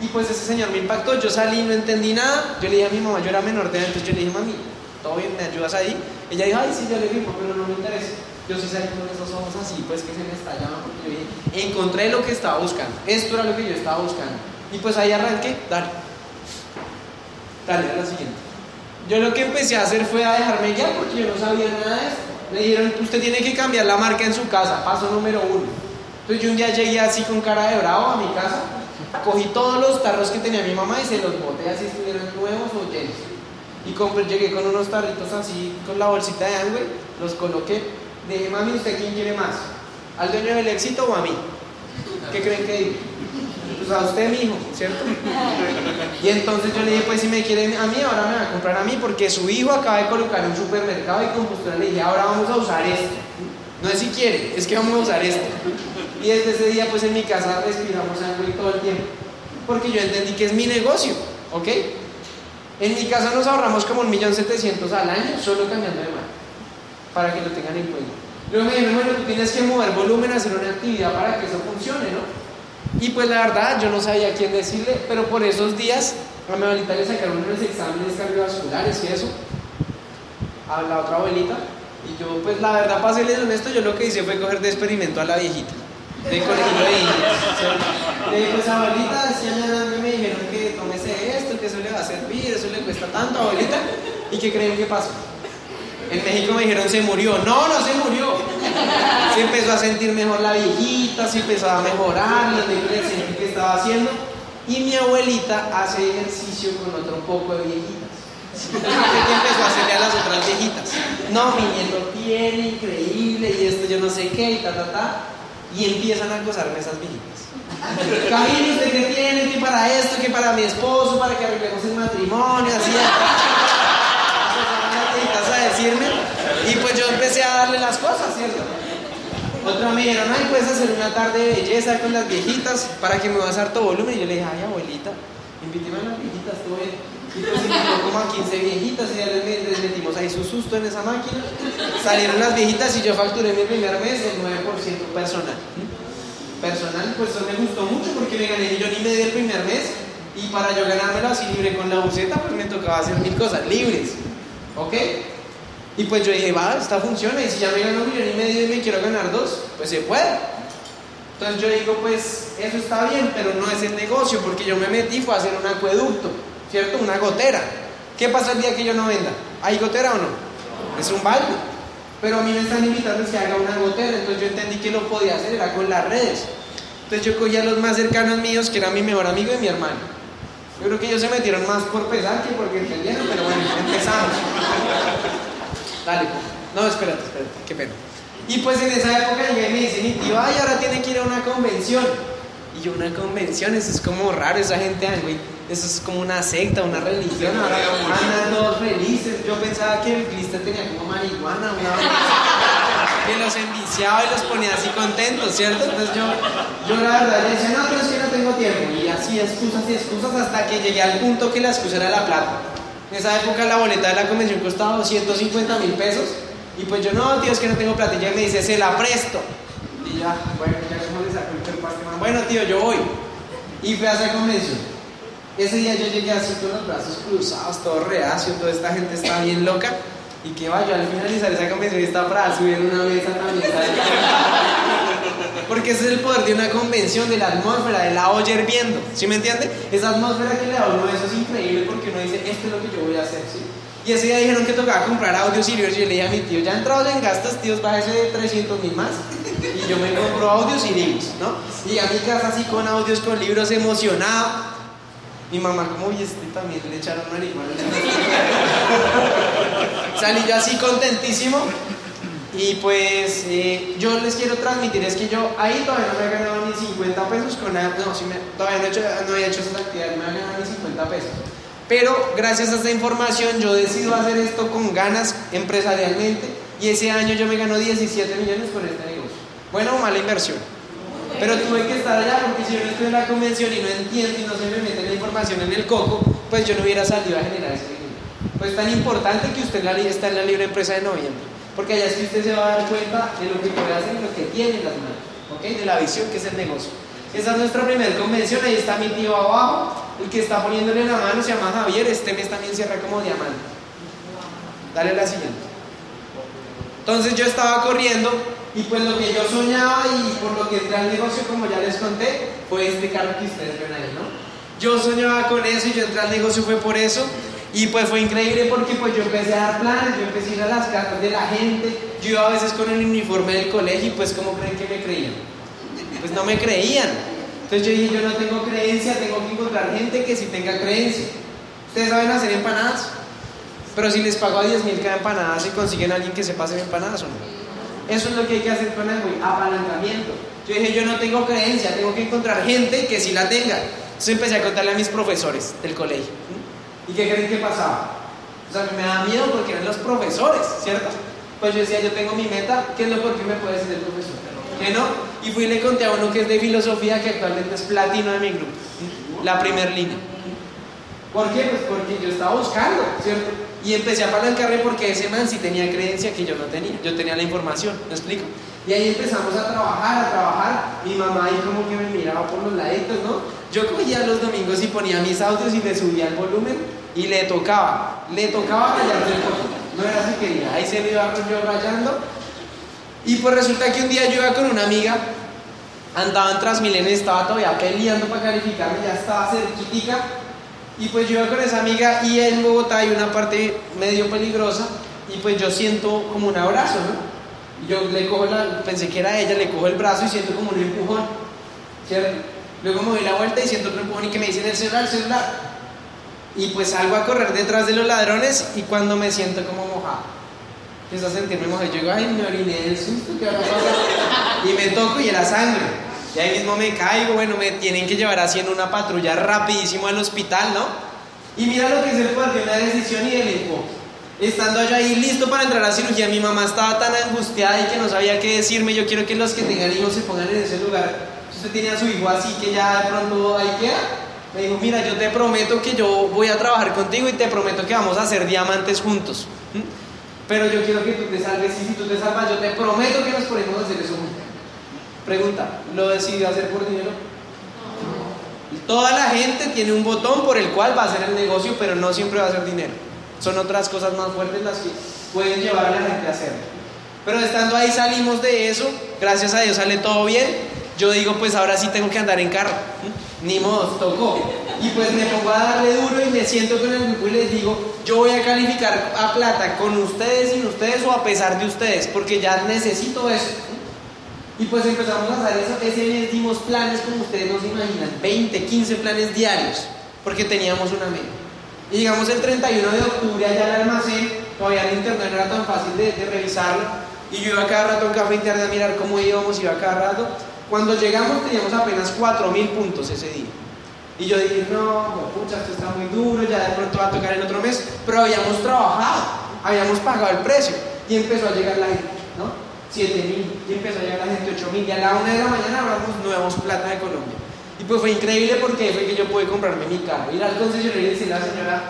Y pues ese señor me impactó, yo salí, no entendí nada, yo le dije a mi mamá, yo era menor de edad, entonces yo le dije, mami, ¿todo bien? ¿Me ayudas ahí? Ella dijo, ay, sí, yo le firmo, pero no me interesa. Yo sí salí con esos ojos así, pues que se me estallaban, porque yo dije, encontré lo que estaba buscando, esto era lo que yo estaba buscando. Y pues ahí arranqué, dale, dale, a la siguiente. Yo lo que empecé a hacer fue a dejarme guiar porque yo no sabía nada de esto. Me dijeron, usted tiene que cambiar la marca en su casa, paso número uno. Entonces yo un día llegué así con cara de bravo a mi casa Cogí todos los tarros que tenía mi mamá y se los boté así estuvieran nuevos o llenos. Y compré, llegué con unos tarritos así, con la bolsita de agua, los coloqué. Dije, mami, ¿usted quién quiere más? ¿Al dueño del éxito o a mí? ¿Qué creen que digo? Pues a usted, mi hijo, ¿cierto? Y entonces yo le dije, pues si me quiere a mí, ahora me va a comprar a mí, porque su hijo acaba de colocar un supermercado y compostura. Le dije, ahora vamos a usar esto. No es si quiere, es que vamos a usar esto. Y desde ese día, pues en mi casa respiramos sangre todo el tiempo. Porque yo entendí que es mi negocio, ¿ok? En mi casa nos ahorramos como un millón setecientos al año solo cambiando de marca. Para que lo tengan en cuenta. Luego me dijeron, bueno, tú tienes que mover volumen, hacer una actividad para que eso funcione, ¿no? Y pues la verdad, yo no sabía quién decirle, pero por esos días a mi abuelita le sacaron unos exámenes cardiovasculares y eso. A la otra abuelita. Y yo, pues la verdad, para serles honesto, yo lo que hice fue coger de experimento a la viejita de colegio de indios. Le dije, pues abuelita, decían, me dijeron que tómese esto, que eso le va a servir, eso le cuesta tanto, abuelita. ¿Y qué creen que pasó? En México me dijeron se murió. No, no se murió. Se empezó a sentir mejor la viejita, se empezó a mejorar, los el que estaba haciendo. Y mi abuelita hace ejercicio con otro poco de viejitas. ¿Qué empezó a hacerle a las otras viejitas? No, mi nieto tiene increíble y esto yo no sé qué y ta, ta, ta y empiezan a acosarme esas viejitas. Camilo, ¿usted qué tiene? ¿Qué para esto? ¿Qué para mi esposo? ¿Para que arreglemos el matrimonio? Así. a decirme. Y pues yo empecé a darle las cosas, ¿cierto? Otra me dijeron, ay, puedes hacer una tarde de belleza con las viejitas para que me vas a dar todo volumen. Y yo le dije, ay, abuelita, invíteme a las viejitas, todo bien. Y invitó como a 15 viejitas y ya les, metimos ahí su susto en esa máquina. Salieron las viejitas y yo facturé mi primer mes el 9% personal. Personal, pues eso me gustó mucho porque me gané yo ni medio el primer mes y para yo ganármelo así libre con la buceta, pues me tocaba hacer mil cosas libres. ¿Ok? Y pues yo dije, va, esta funciona y si ya me gano un millón y medio y me quiero ganar dos, pues se puede. Entonces yo digo, pues eso está bien, pero no es el negocio porque yo me metí fue a hacer un acueducto. ¿cierto? Una gotera. ¿Qué pasa el día que yo no venda? ¿Hay gotera o no? Es un balde. Pero a mí me están invitando a que haga una gotera, entonces yo entendí que lo podía hacer, era con las redes. Entonces yo cogí a los más cercanos míos, que era mi mejor amigo y mi hermano. Yo creo que ellos se metieron más por pesar que porque entendieron, pero bueno, empezamos. Dale, pues. no, espérate, espérate, qué pena. Y pues en esa época llegué y me dice mi tío, ay, ahora tiene que ir a una convención. Y yo, una convención, eso es como raro, esa gente, güey, eso es como una secta, una religión, ahora andan todos felices. Yo pensaba que el Cristo tenía como marihuana, una que los enviciaba y los ponía así contentos, ¿cierto? Entonces yo, yo la verdad le decía, no, pero es que no tengo tiempo. Y así excusas y excusas hasta que llegué al punto que la excusa era la plata. En esa época la boleta de la convención costaba 250 mil pesos. Y pues yo, no, tío, es que no tengo plata. Y ella me dice, se la presto. Y ya, bueno, ya como le sacó el cuerpo a Bueno, tío, yo voy. Y fui a esa convención. Ese día yo llegué así con los brazos cruzados, todo reacio, toda esta gente está bien loca. Y que va, yo al finalizar esa convención estaba para subir una mesa también. Porque ese es el poder de una convención, de la atmósfera, de la olla hirviendo, ¿sí me entiende? Esa atmósfera que le da uno, eso es increíble porque uno dice, esto es lo que yo voy a hacer, ¿sí? Y ese día dijeron que tocaba comprar audios libros. Y yo le dije a mi tío, ya entrado en gastos, tíos, bájese de 300 mil más. Y yo me compro audios y libros, ¿no? Y a mi casa así con audios, con libros, emocionado. Mi mamá, como, y este también le echaron marihuana. Salí yo así contentísimo. Y pues eh, yo les quiero transmitir es que yo ahí todavía no me he ganado ni 50 pesos con nada. No, sí me, todavía no, he hecho, no he hecho esa actividad, no me he ganado ni 50 pesos. Pero gracias a esta información yo decido hacer esto con ganas empresarialmente y ese año yo me gano 17 millones con este negocio. Buena o mala inversión. Pero tuve que estar allá porque si yo no estoy en la convención y no entiendo y no se me mete la información en el coco, pues yo no hubiera salido a generar ese dinero. Pues es tan importante que usted está en la libre empresa de noviembre, porque allá es que usted se va a dar cuenta de lo que puede hacer y lo que tiene en las manos, ¿ok? De la visión que es el negocio. Esa es nuestra primera convención, ahí está mi tío abajo, el que está poniéndole la mano se llama Javier, este mes también cierra como diamante. Dale la siguiente. Entonces yo estaba corriendo y pues lo que yo soñaba y por lo que entré al negocio, como ya les conté, fue este carro que ustedes ven ahí, ¿no? Yo soñaba con eso y yo entré al negocio fue por eso. Y pues fue increíble porque pues yo empecé a dar planes, yo empecé a ir a las casas de la gente, yo iba a veces con el uniforme del colegio y pues como creen que me creían? Pues no me creían. Entonces yo dije, yo no tengo creencia, tengo que encontrar gente que sí tenga creencia. ¿Ustedes saben hacer empanadas? Pero si les pago a 10 mil cada empanada, ¿se consiguen a alguien que sepa hacer empanadas o no? Eso es lo que hay que hacer con el apalancamiento. Yo dije, yo no tengo creencia, tengo que encontrar gente que sí la tenga. Entonces empecé a contarle a mis profesores del colegio. ¿Y qué creen que pasaba? O sea, me da miedo porque eran los profesores, ¿cierto? Pues yo decía, yo tengo mi meta, ¿qué es lo que me puede decir el profesor? ¿Que no? Y fui y le conté a uno que es de filosofía, que actualmente es platino de mi grupo, la primer línea. ¿Por qué? Pues porque yo estaba buscando, ¿cierto? Y empecé a palancarme porque ese man sí tenía creencia que yo no tenía. Yo tenía la información, ¿me explico? Y ahí empezamos a trabajar, a trabajar. Mi mamá ahí como que me miraba por los laditos, ¿no? Yo cogía los domingos y ponía mis audios y le subía el volumen y le tocaba. Le tocaba rayarse el No era así quería. Ahí se le iba yo rayando y pues resulta que un día yo iba con una amiga, andaba en Transmilenio, estaba todavía peleando para calificarme, ya estaba cerquitica. Y pues yo iba con esa amiga y en Bogotá hay una parte medio peligrosa y pues yo siento como un abrazo, ¿no? Yo le cojo la, pensé que era ella, le cojo el brazo y siento como un empujón, ¿cierto? Luego me doy la vuelta y siento otro empujón y que me dicen el celular, el celular. Y pues salgo a correr detrás de los ladrones y cuando me siento como mojado empiezo a sentirme mojado. Yo digo, ay, me oriné del susto, ¿qué va a pasar? Y me toco y era sangre. Y ahí mismo me caigo, bueno, me tienen que llevar así en una patrulla rapidísimo al hospital, ¿no? Y mira lo que el poder de una decisión y del enfoque. Estando allá ahí listo para entrar a cirugía, mi mamá estaba tan angustiada y que no sabía qué decirme. Yo quiero que los que tengan hijos se pongan en ese lugar. Usted tiene a su hijo así que ya de pronto ahí queda, me dijo, mira, yo te prometo que yo voy a trabajar contigo y te prometo que vamos a hacer diamantes juntos. Pero yo quiero que tú te salves y si tú te salvas, yo te prometo que nos ponemos a hacer eso juntos. Pregunta, ¿lo decidió hacer por dinero? Toda la gente tiene un botón por el cual va a hacer el negocio, pero no siempre va a ser dinero. Son otras cosas más fuertes las que pueden llevar a la gente a hacerlo. Pero estando ahí salimos de eso, gracias a Dios sale todo bien. Yo digo, pues ahora sí tengo que andar en carro. Ni modo, tocó. Y pues me pongo a darle duro y me siento con el grupo y les digo, yo voy a calificar a plata con ustedes, sin ustedes o a pesar de ustedes, porque ya necesito eso. Y pues empezamos a hacer eso, ese mes dimos planes como ustedes no se imaginan, 20, 15 planes diarios, porque teníamos una media. Y llegamos el 31 de octubre allá al almacén, todavía el internet no era tan fácil de, de revisarlo, y yo iba cada rato en café internet a mirar cómo íbamos, iba cada rato. Cuando llegamos teníamos apenas 4.000 puntos ese día. Y yo dije, no, pucha, esto está muy duro, ya de pronto va a tocar en otro mes, pero habíamos trabajado, habíamos pagado el precio, y empezó a llegar la gente, ¿no? 7 mil, y empezó a llegar la gente 8 mil, y a la una de la mañana hablamos nuevos plata de Colombia. Y pues fue increíble porque fue que yo pude comprarme mi carro, ir al concesionario y decirle a la señora,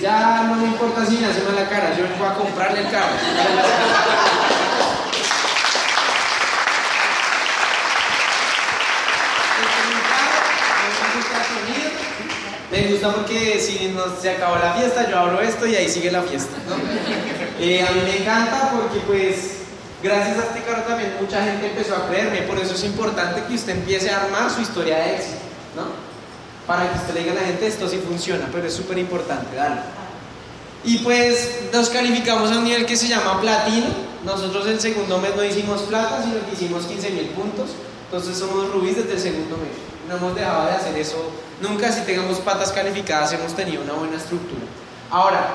ya no me importa si me hace mala cara, yo voy a comprarle el carro. Me gusta porque si se acabó la fiesta, yo abro esto y ahí sigue la fiesta. Eh, a mí me encanta porque pues gracias a este carro también mucha gente empezó a creerme, por eso es importante que usted empiece a armar su historia de éxito, ¿no? Para que usted le diga a la gente esto sí funciona, pero es súper importante, dale. Y pues nos calificamos a un nivel que se llama platino. Nosotros el segundo mes no hicimos plata, sino que hicimos 15 mil puntos. Entonces somos rubíes desde el segundo mes. No hemos dejado de hacer eso. Nunca si tengamos patas calificadas hemos tenido una buena estructura. Ahora,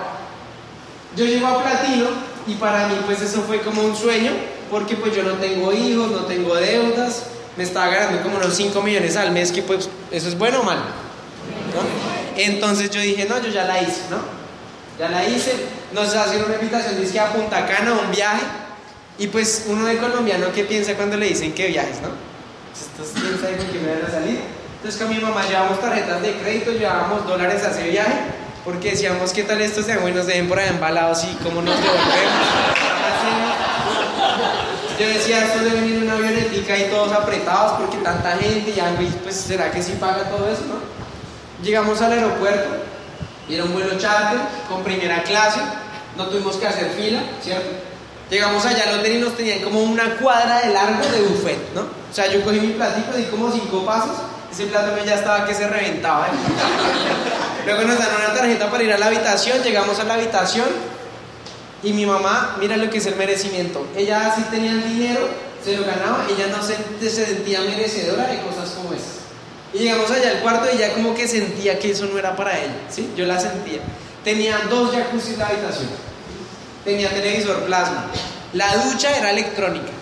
yo llego a platino y para mí pues eso fue como un sueño, porque pues yo no tengo hijos, no tengo deudas, me estaba ganando como unos 5 millones al mes, que pues eso es bueno o malo. ¿no? Entonces yo dije, no, yo ya la hice, ¿no? Ya la hice, nos hacen una invitación, dice que a Punta Cana, un viaje, y pues uno de colombiano, ¿qué piensa cuando le dicen que viajes, no? Pues, estos quién sabe con qué me van salir. Entonces con mi mamá llevamos tarjetas de crédito, llevamos dólares a ese viaje, porque decíamos, ¿qué tal estos sean buenos? Deben por ahí embalados y cómo nos devolvemos. Yo decía, esto debe venir en una avionetica y todos apretados porque tanta gente y pues será que sí paga todo eso, ¿no? Llegamos al aeropuerto, un vuelo charter con primera clase, no tuvimos que hacer fila, ¿cierto? Llegamos allá al hotel y nos tenían como una cuadra de largo de buffet, ¿no? O sea, yo cogí mi platito, di como cinco pasos, ese plato ya estaba que se reventaba. ¿eh? Luego nos dan una tarjeta para ir a la habitación, llegamos a la habitación y mi mamá, mira lo que es el merecimiento. Ella sí tenía el dinero, se lo ganaba, ella no se, se sentía merecedora de cosas como esas. Y llegamos allá al cuarto y ella como que sentía que eso no era para ella, ¿sí? Yo la sentía. Tenía dos jacuzzi en la habitación. Tenía televisor plasma. La ducha era electrónica.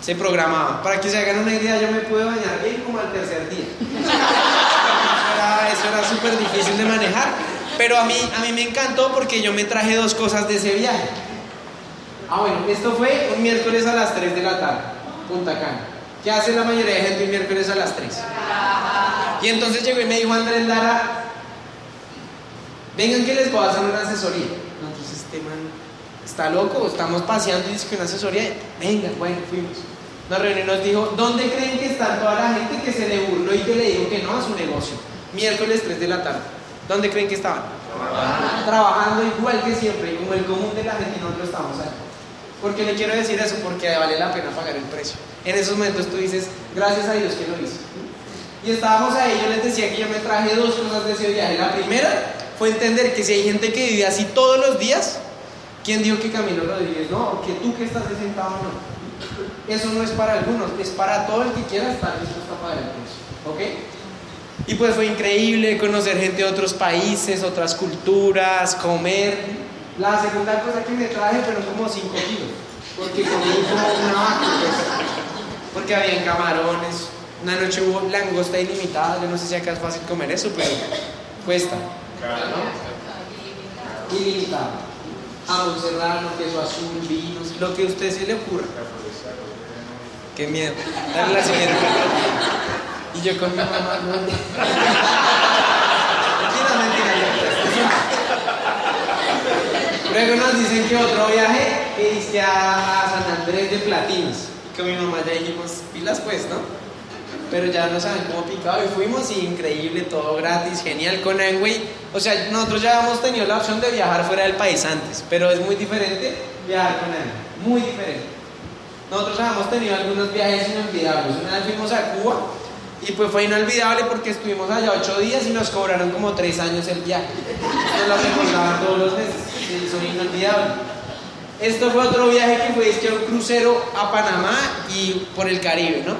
Se programaba. Para que se hagan una idea, yo me pude bañar bien como al tercer día. Eso era, súper difícil de manejar. Pero a mí, a mí me encantó porque yo me traje dos cosas de ese viaje. Ah, bueno, esto fue un miércoles a las 3 de la tarde, Punta Cana. ¿Qué hace la mayoría de gente un miércoles a las 3? Y entonces llegó y me dijo Andrés Lara, vengan que les voy a hacer una asesoría. Entonces este man está loco, estamos paseando y dice que una asesoría, venga, bueno, fuimos. Nos reunió y nos dijo, ¿dónde creen que está toda la gente que se le burló y que le dijo que no a su negocio? Miércoles 3 de la tarde. ¿Dónde creen que estaban? Trabajando igual que siempre, como el común de la gente, nosotros estamos ahí. ¿Por qué le quiero decir eso? Porque vale la pena pagar el precio. En esos momentos tú dices, gracias a Dios que lo hizo. Y estábamos ahí, yo les decía que yo me traje dos cosas de ese viaje. La primera fue entender que si hay gente que vive así todos los días, ¿quién dijo que Camilo Rodríguez no? Que tú que estás sentado no. Eso no es para algunos, es para todo el que quiera estar dispuesto a pagar el precio. ¿Ok? Y pues fue increíble conocer gente de otros países, otras culturas, comer. La segunda cosa que me traje fueron como 5 kilos, porque comí como una vaca, pues, porque habían camarones. Una noche hubo langosta ilimitada, yo no sé si acá es fácil comer eso, pero cuesta. ¿no? Ilimitada. Jamón serrano, queso azul, vinos, lo que usted se le ocurra. Qué miedo. Dale la siguiente. Y yo con mi mamá, no. Mentira, mentira, Luego nos dicen que otro viaje es a San Andrés de Platinos. Y con mi mamá ya dijimos, pilas pues, ¿no? Pero ya no saben cómo picado y fuimos y increíble, todo gratis, genial con Amway. O sea, nosotros ya hemos tenido la opción de viajar fuera del país antes, pero es muy diferente viajar con Amway, muy diferente. Nosotros ya hemos tenido algunos viajes inolvidables. Una vez fuimos a Cuba Y pues fue inolvidable porque estuvimos allá ocho días y nos cobraron como tres años el viaje. Nos lo recordaban todos los meses. Eso fue inolvidable. Esto fue otro viaje que fue es que un crucero a Panamá y por el Caribe, ¿no?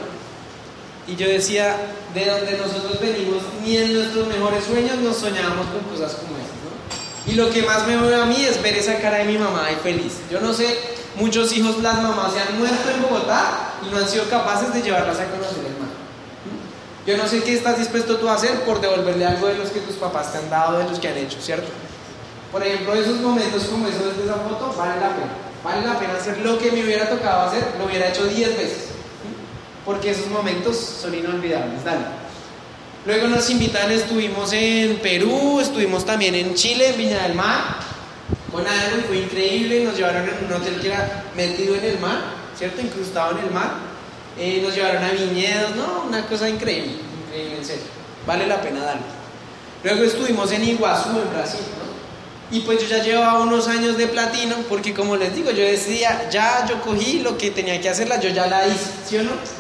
Y yo decía, de donde nosotros venimos, ni en nuestros mejores sueños nos soñábamos con cosas como estas, ¿no? Y lo que más me mueve a mí es ver esa cara de mi mamá ahí feliz. Yo no sé, muchos hijos, las mamás se han muerto en Bogotá y no han sido capaces de llevarlas a conocer el mar. Yo no sé qué estás dispuesto tú a hacer por devolverle algo de los que tus papás te han dado, de los que han hecho, ¿cierto? Por ejemplo, esos momentos como esos de esa foto, vale la pena. Vale la pena hacer lo que me hubiera tocado hacer, lo hubiera hecho 10 veces. Porque esos momentos son inolvidables. Dale. Luego nos invitan, estuvimos en Perú, estuvimos también en Chile, en Viña del Mar, con algo fue increíble. Nos llevaron en un hotel que era metido en el mar, ¿cierto? Incrustado en el mar. Eh, nos llevaron a viñedos, ¿no? Una cosa increíble, increíble, en serio. Vale la pena darlo. Luego estuvimos en Iguazú, en Brasil, ¿no? Y pues yo ya llevaba unos años de platino, porque como les digo, yo decía, ya yo cogí lo que tenía que hacerla, yo ya la hice, ¿sí o no?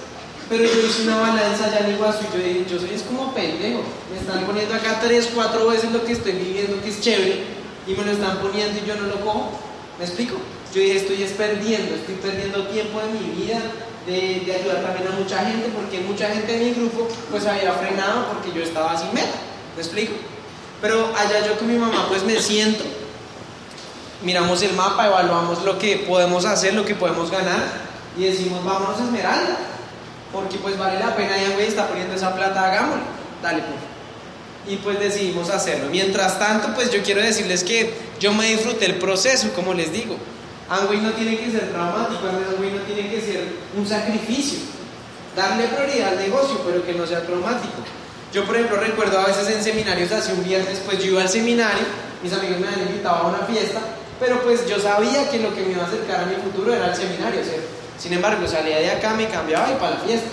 Pero yo hice una balanza allá en Iguazú y yo dije, yo soy es como pendejo, me están poniendo acá tres, cuatro veces lo que estoy viviendo, que es chévere, y me lo están poniendo y yo no lo cojo, ¿me explico? Yo dije, estoy es perdiendo, estoy perdiendo tiempo de mi vida, de, de ayudar también a mucha gente, porque mucha gente en mi grupo pues había frenado porque yo estaba sin meta, ¿me explico? Pero allá yo con mi mamá pues me siento, miramos el mapa, evaluamos lo que podemos hacer, lo que podemos ganar y decimos vámonos a Esmeralda, porque pues vale la pena y güey está poniendo esa plata, hagámoslo, dale pues. Y pues decidimos hacerlo. Mientras tanto, pues yo quiero decirles que yo me disfruté el proceso, como les digo. Amway no tiene que ser traumático, Amway no tiene que ser un sacrificio. Darle prioridad al negocio, pero que no sea traumático. Yo, por ejemplo, recuerdo a veces en seminarios, hace un viernes, pues yo iba al seminario, mis amigos me habían invitado a una fiesta, pero pues yo sabía que lo que me iba a acercar a mi futuro era el seminario, ¿cierto? Sin embargo, salía de acá, me cambiaba y para la fiesta.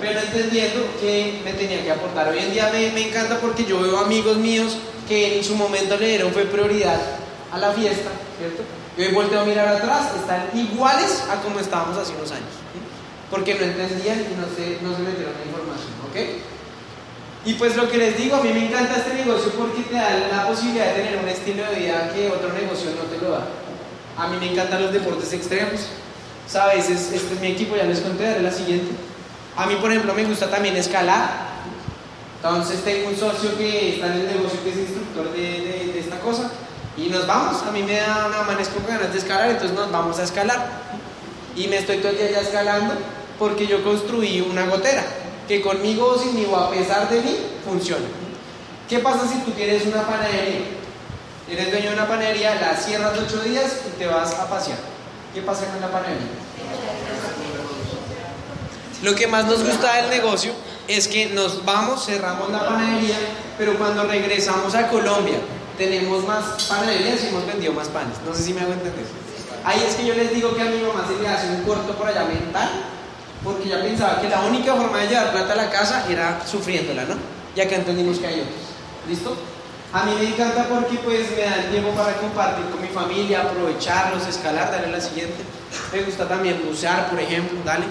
Pero entendiendo que me tenía que aportar. Hoy en día me, me encanta porque yo veo amigos míos que en su momento le dieron fue prioridad a la fiesta, ¿cierto? Yo he vuelto a mirar atrás, están iguales a como estábamos hace unos años. Porque no entendían y no se, no se metieron la información, ¿ok? Y pues lo que les digo, a mí me encanta este negocio porque te da la posibilidad de tener un estilo de vida que otro negocio no te lo da. A mí me encantan los deportes extremos. ¿Sabes? este es mi equipo, ya les conté, daré la siguiente. A mí, por ejemplo, me gusta también escalar. Entonces tengo un socio que está en el negocio que es instructor de, de, de esta cosa. Y nos vamos, a mí me da una amanezco ganas de escalar, entonces nos vamos a escalar. Y me estoy todo el día ya escalando porque yo construí una gotera que conmigo o sin mí o a pesar de mí funciona. ¿Qué pasa si tú tienes una panadería? Eres dueño de una panadería, la cierras ocho días y te vas a pasear. ¿Qué pasa con la panadería? Lo que más nos gusta del negocio es que nos vamos, cerramos la panadería, pero cuando regresamos a Colombia tenemos más panaderías y hemos vendido más panes. No sé si me hago entender. Ahí es que yo les digo que a mi mamá se le hace un corto por allá mental, porque ella pensaba que la única forma de llevar plata a la casa era sufriéndola, ¿no? Y acá entendimos que hay otros. ¿Listo? A mí me encanta porque pues me da el tiempo para compartir con mi familia, aprovecharlos, escalar, dale la siguiente. Me gusta también bucear, por ejemplo, dale.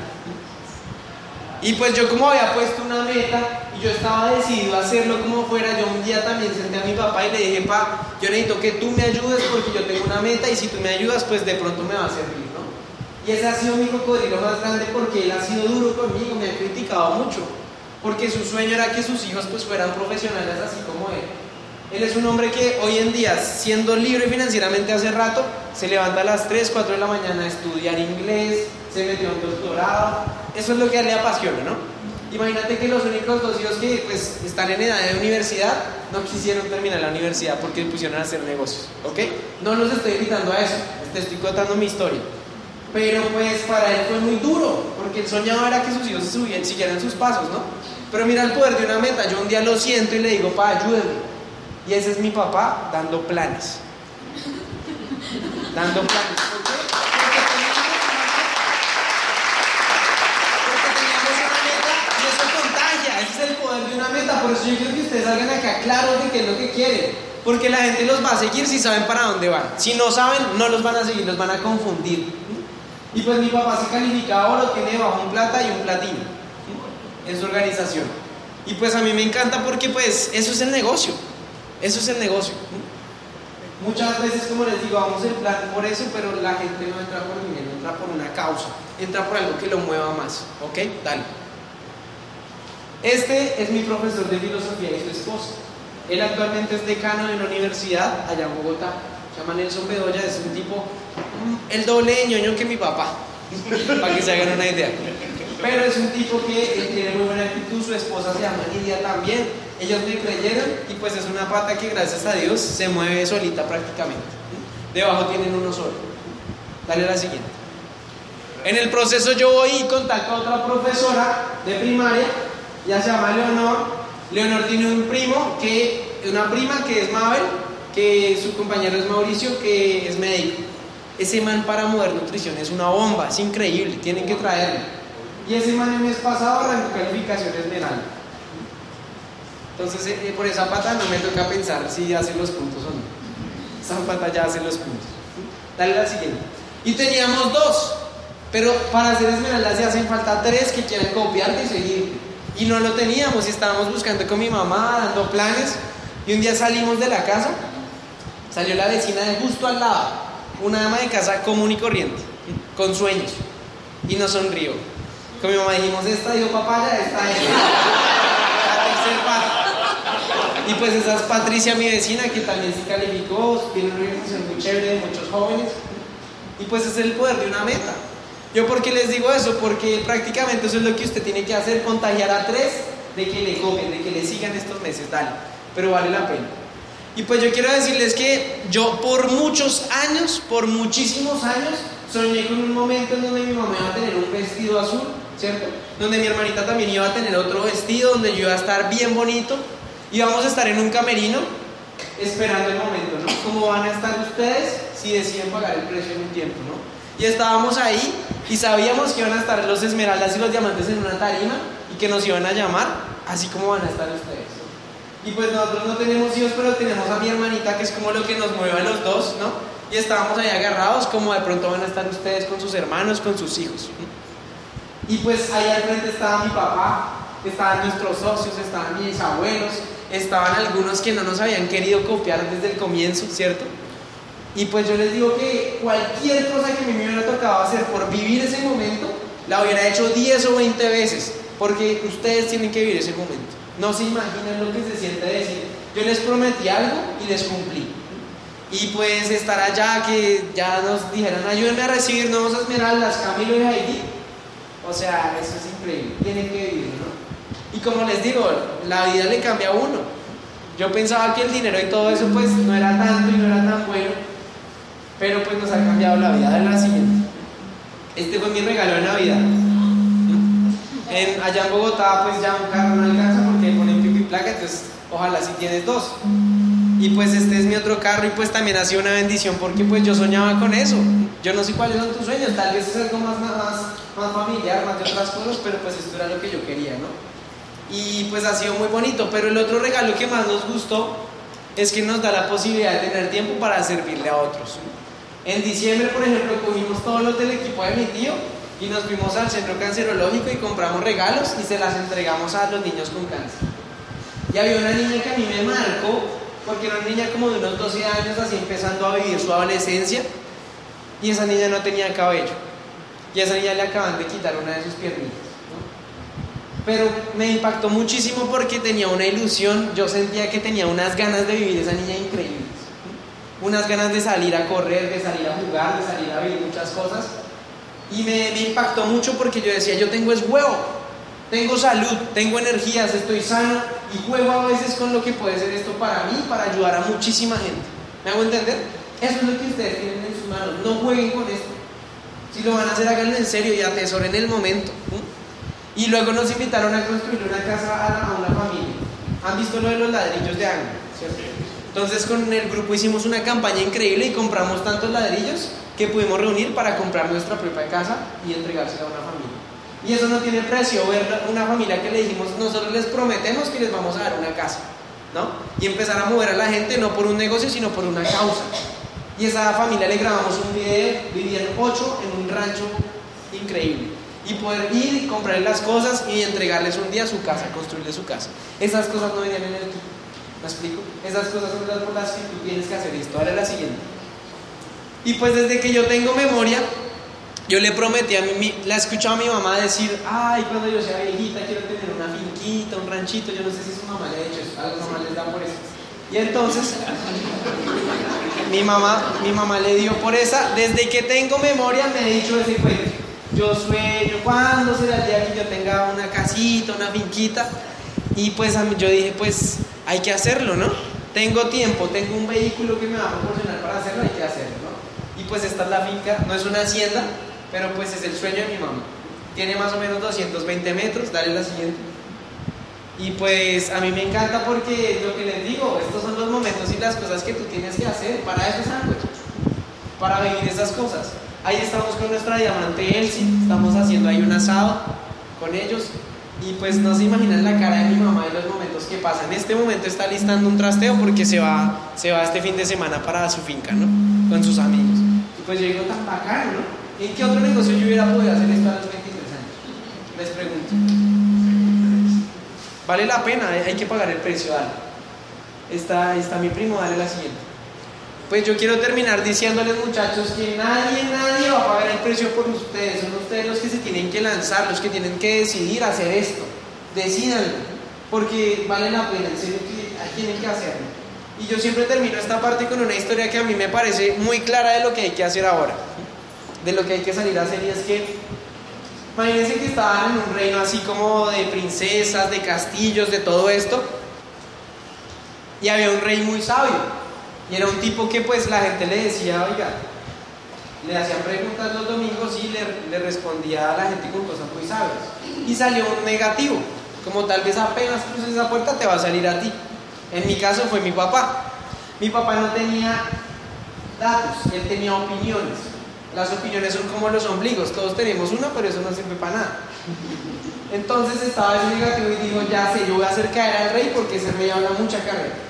Y pues yo como había puesto una meta y yo estaba decidido a hacerlo como fuera, yo un día también senté a mi papá y le dije, pa, yo necesito que tú me ayudes porque yo tengo una meta y si tú me ayudas pues de pronto me va a servir, ¿no? Y ese ha sido mi cocodrilo más grande porque él ha sido duro conmigo, me ha criticado mucho, porque su sueño era que sus hijos pues fueran profesionales así como él. Él es un hombre que hoy en día, siendo libre financieramente hace rato, se levanta a las 3, 4 de la mañana a estudiar inglés, se metió en doctorado, eso es lo que a él le apasiona, ¿no? Imagínate que los únicos dos hijos que pues, están en edad de universidad no quisieron terminar la universidad porque pusieron a hacer negocios, ¿ok? No los estoy invitando a eso, te estoy contando mi historia. Pero pues para él fue muy duro, porque él soñaba era que sus hijos siguieran sus pasos, ¿no? Pero mira el poder de una meta, yo un día lo siento y le digo, pa, ayúdame. Y ese es mi papá dando planes. Dando planes. ¿Por qué? Porque teníamos una meta y eso contagia. Ese es el poder de una meta. Por eso yo quiero que ustedes salgan acá claros de qué es lo que quieren. Porque la gente los va a seguir si saben para dónde van. Si no saben, no los van a seguir, los van a confundir. Y pues mi papá se califica oro, tiene bajo un plata y un platino. en su organización. Y pues a mí me encanta porque pues eso es el negocio, eso es el negocio. Muchas veces, como les digo, vamos en plan por eso, pero la gente no entra por dinero, entra por una causa, entra por algo que lo mueva más. ¿Ok? Dale. Este es mi profesor de filosofía y su esposa. Él actualmente es decano en la universidad allá en Bogotá. Se llama Nelson Bedoya, es un tipo, mm, el doble de ñoño que mi papá, para que se hagan una idea. Pero es un tipo que tiene muy buena actitud, su esposa se llama Lidia también. Ellos me creyeron y pues es una pata que gracias a Dios se mueve solita prácticamente. Debajo tienen uno solo. Dale la siguiente. En el proceso yo voy y contacto a otra profesora de primaria, ya se llama Leonor. Leonor tiene un primo, que, una prima que es Mabel, que su compañero es Mauricio, que es médico. Ese man para mover nutrición es una bomba, es increíble, tienen que traerlo. Y ese man el mes pasado arrancó calificación esmeralda. Entonces, eh, eh, por esa pata no me toca pensar si hace los puntos o no. Esa pata ya hace los puntos. Dale la siguiente. Y teníamos dos, pero para hacer esmeralda se hacen falta tres que quieran copiarte y seguirte. Y no lo teníamos y estábamos buscando con mi mamá, dando planes. Y un día salimos de la casa, salió la vecina de justo al lado, una ama de casa común y corriente, con sueños, y nos sonrió. Con mi mamá dijimos, esta dio papaya, esta es la tercera parte. Y pues esa es Patricia, mi vecina, que también se calificó, tiene una organización muy chévere de muchos jóvenes. Y pues es el poder de una meta. Yo por qué les digo eso, porque prácticamente eso es lo que usted tiene que hacer, contagiar a tres de que le copien, de que le sigan estos meses, dale, pero vale la pena. Y pues yo quiero decirles que yo por muchos años, por muchísimos años, soñé con un momento en donde mi mamá iba a tener un vestido azul ¿cierto? Donde mi hermanita también iba a tener otro vestido, donde yo iba a estar bien bonito, y vamos a estar en un camerino esperando el momento, ¿no? ¿Cómo van a estar ustedes si deciden pagar el precio en un tiempo, ¿no? Y estábamos ahí y sabíamos que iban a estar los esmeraldas y los diamantes en una tarima y que nos iban a llamar, así como van a estar ustedes. Y pues nosotros no tenemos hijos, pero tenemos a mi hermanita, que es como lo que nos mueve a los dos, ¿no? Y estábamos ahí agarrados, como de pronto van a estar ustedes con sus hermanos, con sus hijos. Y pues ahí al frente estaba mi papá, estaban nuestros socios, estaban mis abuelos, estaban algunos que no nos habían querido copiar desde el comienzo, ¿cierto? Y pues yo les digo que cualquier cosa que me hubiera tocado hacer por vivir ese momento, la hubiera hecho 10 o 20 veces, porque ustedes tienen que vivir ese momento. No se imaginan lo que se siente decir, yo les prometí algo y les cumplí. Y pues estar allá, que ya nos dijeran, ayúdenme a recibir nuevos esmeraldas, Camilo y Heidi, o sea, eso es increíble, tienen que vivir, ¿no? Y como les digo, la vida le cambia a uno. Yo pensaba que el dinero y todo eso pues no era tanto y no era tan bueno, pero pues nos ha cambiado la vida de la siguiente. Este fue mi regalo de Navidad. En, allá en Bogotá pues ya un carro no alcanza porque ponen pico y placa, entonces ojalá si tienes dos. Y pues este es mi otro carro y pues también ha sido una bendición porque pues yo soñaba con eso. Yo no sé cuáles son tus sueños, tal vez es algo más, más, más familiar, más de otras cosas, pero pues esto era lo que yo quería, ¿no? Y pues ha sido muy bonito, pero el otro regalo que más nos gustó es que nos da la posibilidad de tener tiempo para servirle a otros. En diciembre, por ejemplo, cogimos todos los del equipo de mi tío y nos fuimos al centro cancerológico y compramos regalos y se las entregamos a los niños con cáncer. Y había una niña que a mí me marcó porque era una niña como de unos 12 años, así empezando a vivir su adolescencia, y esa niña no tenía cabello, y a esa niña le acaban de quitar una de sus piernitas. Pero me impactó muchísimo porque tenía una ilusión, yo sentía que tenía unas ganas de vivir esa niña increíbles, unas ganas de salir a correr, de salir a jugar, de salir a vivir muchas cosas, y me, impactó mucho porque yo decía, yo tengo es huevo, tengo salud, tengo energías, estoy sano y juego a veces con lo que puede ser esto para mí, para ayudar a muchísima gente. ¿Me hago entender? Eso es lo que ustedes tienen en sus manos. No jueguen con esto. Si lo van a hacer, háganlo en serio y atesoren el momento. Y luego nos invitaron a construir una casa a, una familia. ¿Han visto lo de los ladrillos de ángulo? Entonces con el grupo hicimos una campaña increíble y compramos tantos ladrillos que pudimos reunir para comprar nuestra propia casa y entregársela a una familia. Y eso no tiene precio, ver una familia que le dijimos, nosotros les prometemos que les vamos a dar una casa, ¿no? Y empezar a mover a la gente no por un negocio, sino por una causa. Y esa familia le grabamos un video, vivían ocho en un rancho increíble. Y poder ir y comprarle las cosas y entregarles un día su casa, construirle su casa. Esas cosas no venían en el kit. ¿Me explico? Esas cosas son las por las que tú tienes que hacer esto. Ahora la siguiente. Y pues desde que yo tengo memoria, yo le prometí a mí, la he escuchado a mi mamá decir, ay, cuando yo sea viejita quiero tener una finquita, un ranchito, yo no sé si su mamá le ha dicho eso, a las mamás les da por eso. Y entonces, mi mamá, mi mamá le dio por esa, desde que tengo memoria me ha dicho ese cuento. Yo sueño, ¿cuándo será el día que yo tenga una casita, una finquita? Y pues yo dije, pues hay que hacerlo, ¿no? Tengo tiempo, tengo un vehículo que me va a proporcionar para hacerlo, hay que hacerlo, ¿no? Y pues esta es la finca, no es una hacienda, pero pues es el sueño de mi mamá. Tiene más o menos 220 metros, dale la siguiente. Y pues a mí me encanta porque lo que les digo, estos son los momentos y las cosas que tú tienes que hacer. Para eso es algo, para vivir esas cosas. Ahí estamos con nuestra diamante Elsie, estamos haciendo ahí un asado con ellos. Y pues no se imaginan la cara de mi mamá en los momentos que pasan. En este momento está listando un trasteo porque se va, se va este fin de semana para su finca, ¿no? Con sus amigos. Y pues yo digo, tan bacano, ¿no? ¿En qué otro negocio yo hubiera podido hacer esto a los 23 años? Les pregunto. Vale la pena, hay que pagar el precio, dale. Está, está mi primo, dale la siguiente. Pues yo quiero terminar diciéndoles muchachos que nadie, nadie va a pagar el precio por ustedes. Son ustedes los que se tienen que lanzar, los que tienen que decidir hacer esto. Decídanlo, porque vale la pena, en serio tienen que hacerlo. Y yo siempre termino esta parte con una historia que a mí me parece muy clara de lo que hay que hacer ahora. De lo que hay que salir a hacer y es que Imagínense que estaban en un reino así como de princesas, de castillos, de todo esto. Y había un rey muy sabio. Y era un tipo que pues la gente le decía, oiga, le hacían preguntas los domingos y le, respondía a la gente con cosas muy sabias. Y salió un negativo, como tal vez apenas cruces esa puerta te va a salir a ti. En mi caso fue mi papá. Mi papá no tenía datos, él tenía opiniones. Las opiniones son como los ombligos, todos tenemos uno, pero eso no sirve para nada. Entonces estaba ese negativo y dijo, ya sé, yo voy a hacer caer al rey porque ese rey habla mucha carrera.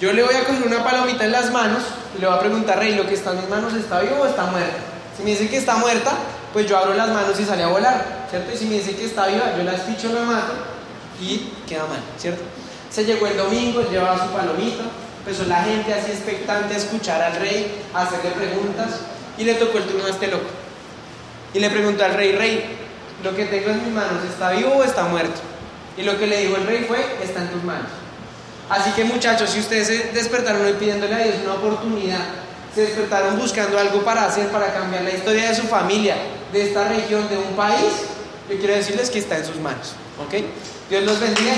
Yo le voy a coger una palomita en las manos y le voy a preguntar, rey, ¿lo que está en mis manos está vivo o está muerta? Si me dice que está muerta, pues yo abro las manos y sale a volar, ¿cierto? Y si me dice que está viva, yo la espicho, la mato y queda mal, ¿cierto? Se llegó el domingo, él llevaba su palomita, empezó la gente así expectante a escuchar al rey, a hacerle preguntas. Y le tocó el turno a este loco. Y le preguntó al rey, rey, lo que tengo en mis manos, ¿está vivo o está muerto? Y lo que le dijo el rey fue, está en tus manos. Así que muchachos, si ustedes se despertaron hoy pidiéndole a Dios una oportunidad, se despertaron buscando algo para hacer, para cambiar la historia de su familia, de esta región, de un país, yo quiero decirles que está en sus manos. ¿Ok? Dios los bendiga.